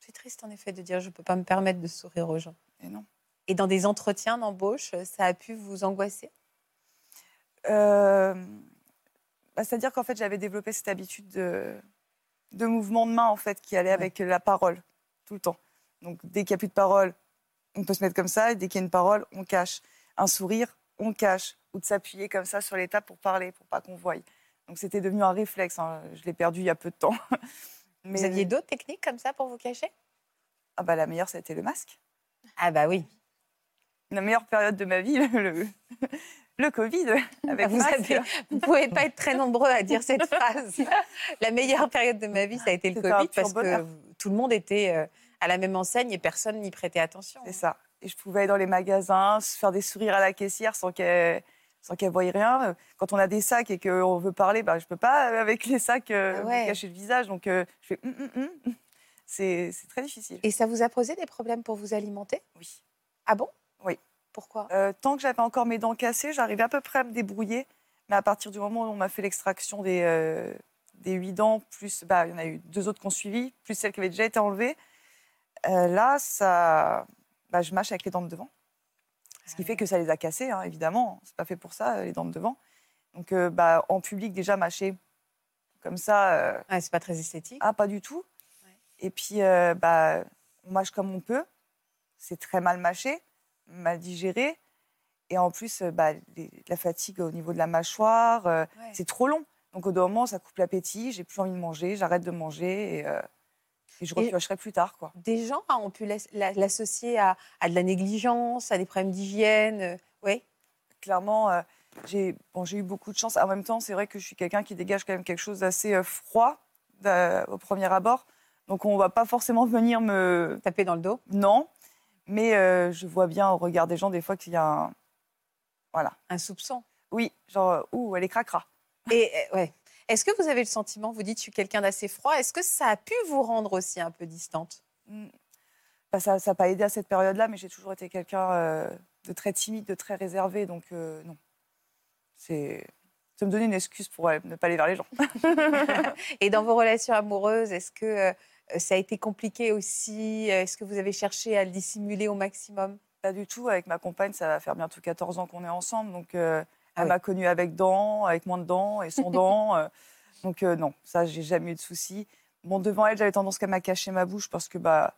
C'est triste en effet de dire je ne peux pas me permettre de sourire aux gens. Et non. Et dans des entretiens d'embauche, ça a pu vous angoisser? Euh, bah, C'est-à-dire qu'en fait, j'avais développé cette habitude de, de mouvement de main en fait, qui allait avec la parole tout le temps. Donc, dès qu'il n'y a plus de parole, on peut se mettre comme ça, et dès qu'il y a une parole, on cache. Un sourire, on cache. Ou de s'appuyer comme ça sur les tables pour parler, pour pas qu'on voie. Donc c'était devenu un réflexe. hein. Je l'ai perdu il y a peu de temps. Mais Vous aviez d'autres techniques comme ça pour vous cacher? Ah bah, la meilleure, c'était le masque. Ah bah oui. La meilleure période de ma vie, le, le, Covid. Avec vous masque. avez, vous pouvez pas être très nombreux à dire cette phrase. La meilleure période de ma vie, ça a été le Covid parce que tout le monde était euh, à la même enseigne et personne n'y prêtait attention. C'est ça. Et je pouvais aller dans les magasins, faire des sourires à la caissière sans qu'elle sans qu'elle voie rien. Quand on a des sacs et qu'on veut parler, bah, je peux pas avec les sacs euh, Ah ouais. me cacher le visage. Donc euh, je fais hum, hum, hum. c'est très difficile. Et ça vous a posé des problèmes pour vous alimenter? Oui. Ah bon? Oui. Pourquoi Euh, tant que j'avais encore mes dents cassées, j'arrivais à peu près à me débrouiller. Mais à partir du moment où on m'a fait l'extraction des, euh, des huit dents, plus bah, il y en a eu deux autres qui ont suivi, plus celles qui avaient déjà été enlevées, euh, là, ça, bah, je mâche avec les dents de devant. Ce qui fait que ça les a cassées, hein, évidemment. C'est pas fait pour ça, euh, les dents de devant. Donc, bah, en public, déjà, mâcher comme ça, ah, C'est pas très esthétique. ah, pas du tout. Et puis, bah, on mâche comme on peut. C'est très mal mâché, mal digéré. Et en plus, euh, bah, les- la fatigue au niveau de la mâchoire, euh, Ouais. c'est trop long. Donc, au bout moment, ça coupe l'appétit. J'ai plus envie de manger, j'arrête de manger et, euh, et je repiocherai plus tard. Quoi. Des gens hein, ont pu l'as- la- l'associer à, à de la négligence, à des problèmes d'hygiène. Oui. Clairement, euh, j'ai bon, eu beaucoup de chance. En même temps, c'est vrai que je suis quelqu'un qui dégage quand même quelque chose d'assez froid au premier abord. Donc, on va pas forcément venir me, Taper dans le dos. Non, mais euh, je vois bien au regard des gens des fois qu'il y a un... Voilà. Un soupçon. Oui, genre, euh, ouh, elle est cracra. Et euh, ouais. Est-ce que vous avez le sentiment, vous dites, je suis quelqu'un d'assez froid, est-ce que ça a pu vous rendre aussi un peu distante? Mm. Bah, ça n'a pas aidé à cette période-là, mais j'ai toujours été quelqu'un euh, de très timide, de très réservé, donc non. C'est... Ça me donnait une excuse pour ne pas aller vers les gens. Et dans vos relations amoureuses, est-ce que ça a été compliqué aussi Est-ce que vous avez cherché à le dissimuler au maximum? Pas du tout. Avec ma compagne, ça va faire bientôt 14 ans qu'on est ensemble, donc euh, Ah elle oui. m'a connue avec dents, avec moins de dents et sans dents. euh, donc euh, non, ça, j'ai jamais eu de soucis. Bon, devant elle, j'avais tendance quand même à cacher ma bouche parce que bah,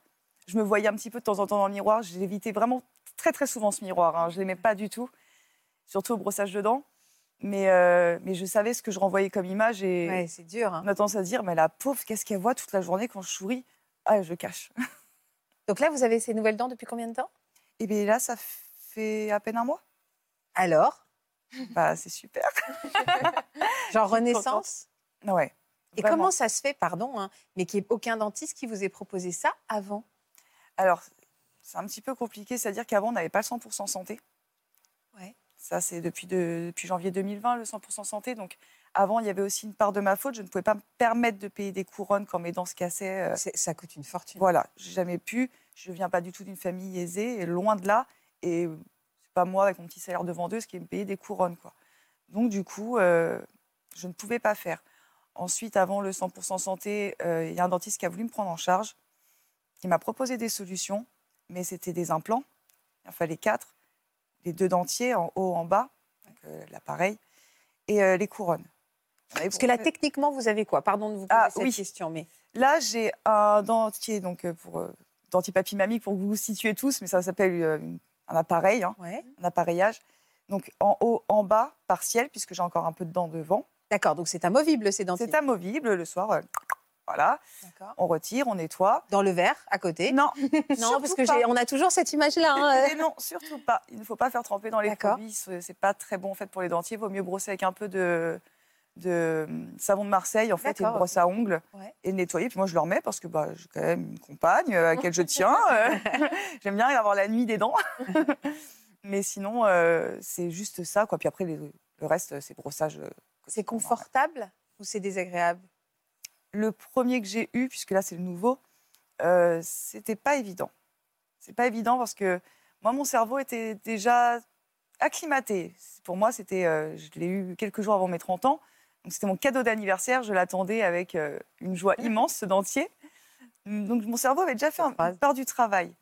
je me voyais un petit peu de temps en temps dans le miroir. J'évitais vraiment très très souvent ce miroir. Hein. Je l'aimais pas du tout, surtout au brossage de dents. Mais, euh, mais je savais ce que je renvoyais comme image et Ouais, c'est dur. hein. on a tendance à dire, mais la pauvre, qu'est-ce qu'elle voit toute la journée quand je souris? Ah, je cache. Donc là, vous avez ces nouvelles dents depuis combien de temps? Et bien là, ça fait à peine un mois. Alors? Bah, c'est super. Genre renaissance? Ouais. Et vraiment. comment ça se fait, pardon, hein, mais qu'il n'y ait aucun dentiste qui vous ait proposé ça avant? Alors, c'est un petit peu compliqué, c'est-à-dire qu'avant, on n'avait pas le 100% santé. Ouais. Ça, c'est depuis, de- depuis janvier 2020, le 100% santé. Donc, avant, il y avait aussi une part de ma faute. Je ne pouvais pas me permettre de payer des couronnes quand mes dents se cassaient. euh, Ça coûte une fortune. Voilà, j'ai jamais pu. Je ne viens pas du tout d'une famille aisée, et loin de là. Et c'est pas moi, avec mon petit salaire de vendeuse, qui me payait des couronnes. Quoi. Donc, du coup, euh, je ne pouvais pas faire. Ensuite, avant le 100% santé, euh, il y a un dentiste qui a voulu me prendre en charge, qui m'a proposé des solutions, mais c'était des implants. Il en fallait quatre, les deux dentiers en haut, en bas, euh, l'appareil, et euh, les couronnes. Parce que là, techniquement, vous avez quoi? Pardon de vous poser Ah, cette oui. question, mais Là, j'ai un dentier, donc euh, pour dentier papy mamie pour que vous vous situez tous, mais ça s'appelle un appareil, hein, ouais. un appareillage. Donc en haut, en bas, partiel, puisque j'ai encore un peu de dents devant. D'accord, donc c'est amovible ces dentiers. C'est amovible le soir. Euh, voilà, on retire, on nettoie. Dans le verre, à côté Non, Non, parce que on a toujours cette image-là. hein, Mais non, surtout pas. Il ne faut pas faire tremper dans les produits. C'est pas très bon en fait pour les dentiers. Il vaut mieux brosser avec un peu de, de hum, savon de Marseille en fait et une brosse à ongles Ouais. et le nettoyer. Puis moi je le remets parce que bah, j'ai quand même une compagne euh, à laquelle je tiens. euh. J'aime bien avoir la nuit des dents. Mais sinon euh, c'est juste ça quoi. Puis après les- le reste c'est brossage. euh, C'est confortable ou c'est désagréable? Le premier que j'ai eu, puisque là c'est le nouveau, euh, c'était pas évident. C'est pas évident parce que moi mon cerveau était déjà acclimaté. Pour moi c'était, euh, je l'ai eu quelques jours avant mes 30 ans, donc c'était mon cadeau d'anniversaire. Je l'attendais avec euh, une joie immense ce dentier. Donc mon cerveau avait déjà fait un- une part du travail.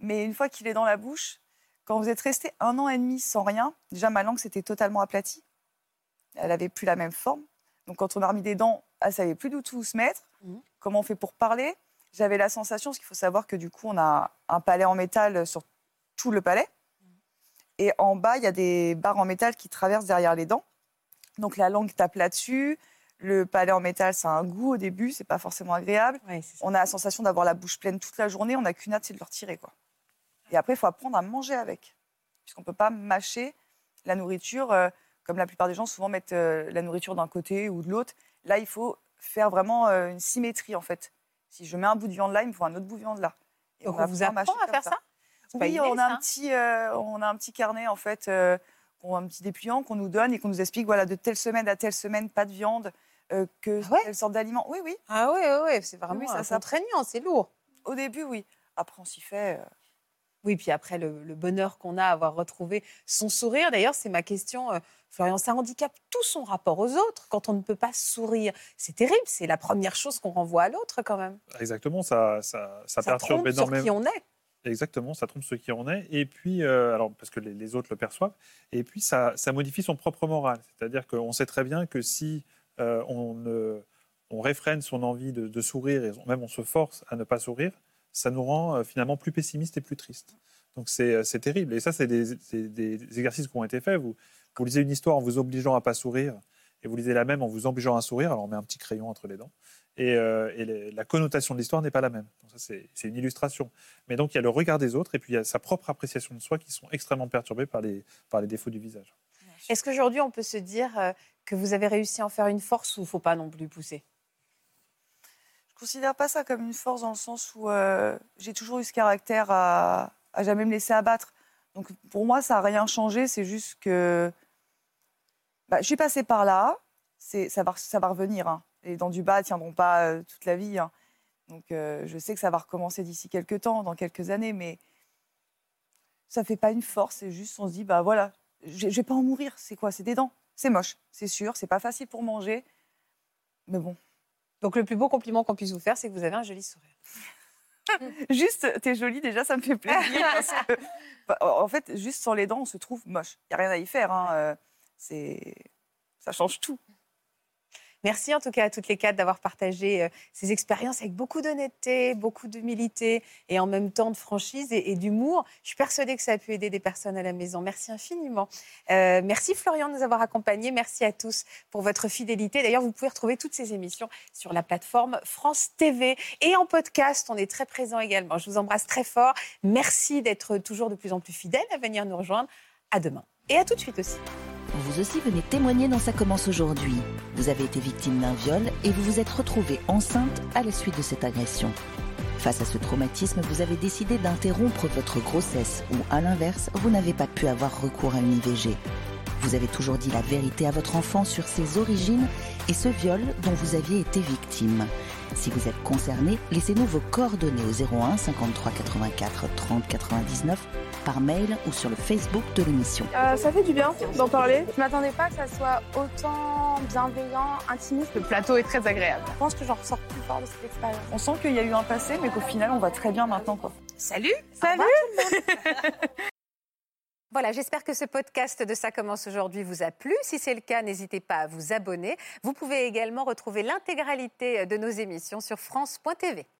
Mais une fois qu'il est dans la bouche, quand vous êtes resté un an et demi sans rien, déjà ma langue s'était totalement aplatie. Elle avait plus la même forme. Donc quand on a remis des dents, elle savait plus du tout où se mettre. Mhm. Comment on fait pour parler? J'avais la sensation, parce qu'il faut savoir que du coup on a un palais en métal sur tout le palais. Et en bas, il y a des barres en métal qui traversent derrière les dents. Donc la langue tape là-dessus. Le palais en métal, ça a un goût au début, c'est pas forcément agréable. Ouais. On a la sensation d'avoir la bouche pleine toute la journée. On n'a qu'une hâte, c'est de le retirer. Quoi. Et après, il faut apprendre à manger avec. Puisqu'on ne peut pas mâcher la nourriture, euh, comme la plupart des gens souvent mettent euh, la nourriture d'un côté ou de l'autre. Là, il faut faire vraiment euh, une symétrie, en fait. Si je mets un bout de viande là, il me faut un autre bout de viande là. Et Donc, on vous apprend à faire ça Oui, on a, ça, un petit, euh, on a un petit carnet, en fait, euh, un petit dépliant qu'on nous donne et qu'on nous explique, voilà, de telle semaine à telle semaine, pas de viande, euh, que Ah ouais? telle sorte d'aliments. Oui, oui. Ah oui, oui, oui, c'est vraiment Oui, ça contraignant, c'est lourd. Au début, oui. Après, on s'y fait. Euh, Oui, puis après, le, le bonheur qu'on a à avoir retrouvé son sourire. D'ailleurs, c'est ma question, euh, Florian, ça handicape tout son rapport aux autres quand on ne peut pas sourire? C'est terrible, c'est la première chose qu'on renvoie à l'autre quand même. Exactement, ça, ça, ça, Ça perturbe trompe sur énormément. qui on est. Exactement, ça trompe ceux qui en est. Et puis, euh, alors, parce que les, les autres le perçoivent. Et puis, ça, ça modifie son propre moral. C'est-à-dire qu'on sait très bien que si euh, on, on réfrène son envie de, de sourire, et même on se force à ne pas sourire, ça nous rend euh, finalement plus pessimistes et plus tristes. Donc, c'est euh, terrible. Et ça, c'est des, exercices qui ont été faits. Vous, lisez une histoire en vous obligeant à pas sourire, et vous lisez la même en vous obligeant à sourire. Alors, on met un petit crayon entre les dents. Et, euh, la connotation de l'histoire n'est pas la même. C'est une illustration. Mais donc, il y a le regard des autres et puis il y a sa propre appréciation de soi qui sont extrêmement perturbées par les, par les défauts du visage. Est-ce qu'aujourd'hui, on peut se dire que vous avez réussi à en faire une force ou faut pas non plus pousser? Je considère pas ça comme une force dans le sens où euh, j'ai toujours eu ce caractère à, à jamais me laisser abattre. Donc pour moi, ça n'a rien changé. C'est juste que bah, je suis passée par là. Ça va, revenir. hein. Les dents du bas ne tiendront pas euh, toute la vie. hein. Donc euh, je sais que ça va recommencer d'ici quelques temps, dans quelques années, mais ça fait pas une force. C'est juste on se dit bah voilà, je, je vais pas en mourir. C'est quoi? C'est des dents. C'est moche, c'est sûr. C'est pas facile pour manger, mais bon. Donc, le plus beau compliment qu'on puisse vous faire, c'est que vous avez un joli sourire. Juste, t'es jolie, déjà, ça me fait plaisir. parce que, bah, en fait, juste sans les dents, on se trouve moche. Il n'y a rien à y faire. hein, euh, c'est... Ça change tout. Merci en tout cas à toutes les quatre d'avoir partagé euh, ces expériences avec beaucoup d'honnêteté, beaucoup d'humilité et en même temps de franchise et, d'humour. Je suis persuadée que ça a pu aider des personnes à la maison. Merci infiniment. Euh, merci Florian de nous avoir accompagnés. Merci à tous pour votre fidélité. D'ailleurs, vous pouvez retrouver toutes ces émissions sur la plateforme France TV et en podcast. On est très présent également. Je vous embrasse très fort. Merci d'être toujours de plus en plus fidèles à venir nous rejoindre. À demain et à tout de suite aussi. Vous aussi venez témoigner dans Ça commence aujourd'hui. Vous avez été victime d'un viol et vous vous êtes retrouvée enceinte à la suite de cette agression. Face à ce traumatisme, vous avez décidé d'interrompre votre grossesse ou, à l'inverse, vous n'avez pas pu avoir recours à une IVG. Vous avez toujours dit la vérité à votre enfant sur ses origines et ce viol dont vous aviez été victime. Si vous êtes concerné, laissez-nous vos coordonnées au 01 53 84 30 99 par mail ou sur le Facebook de l'émission. Euh, ça fait du bien d'en parler. Je m'attendais pas que ça soit autant bienveillant, intimiste. Le plateau est très agréable. Je pense que j'en ressors plus fort de cette expérience. On sent qu'il y a eu un passé, mais qu'au final, on va très bien maintenant. Quoi. Salut Salut Voilà, j'espère que ce podcast de Ça commence aujourd'hui vous a plu. Si c'est le cas, n'hésitez pas à vous abonner. Vous pouvez également retrouver l'intégralité de nos émissions sur France.tv.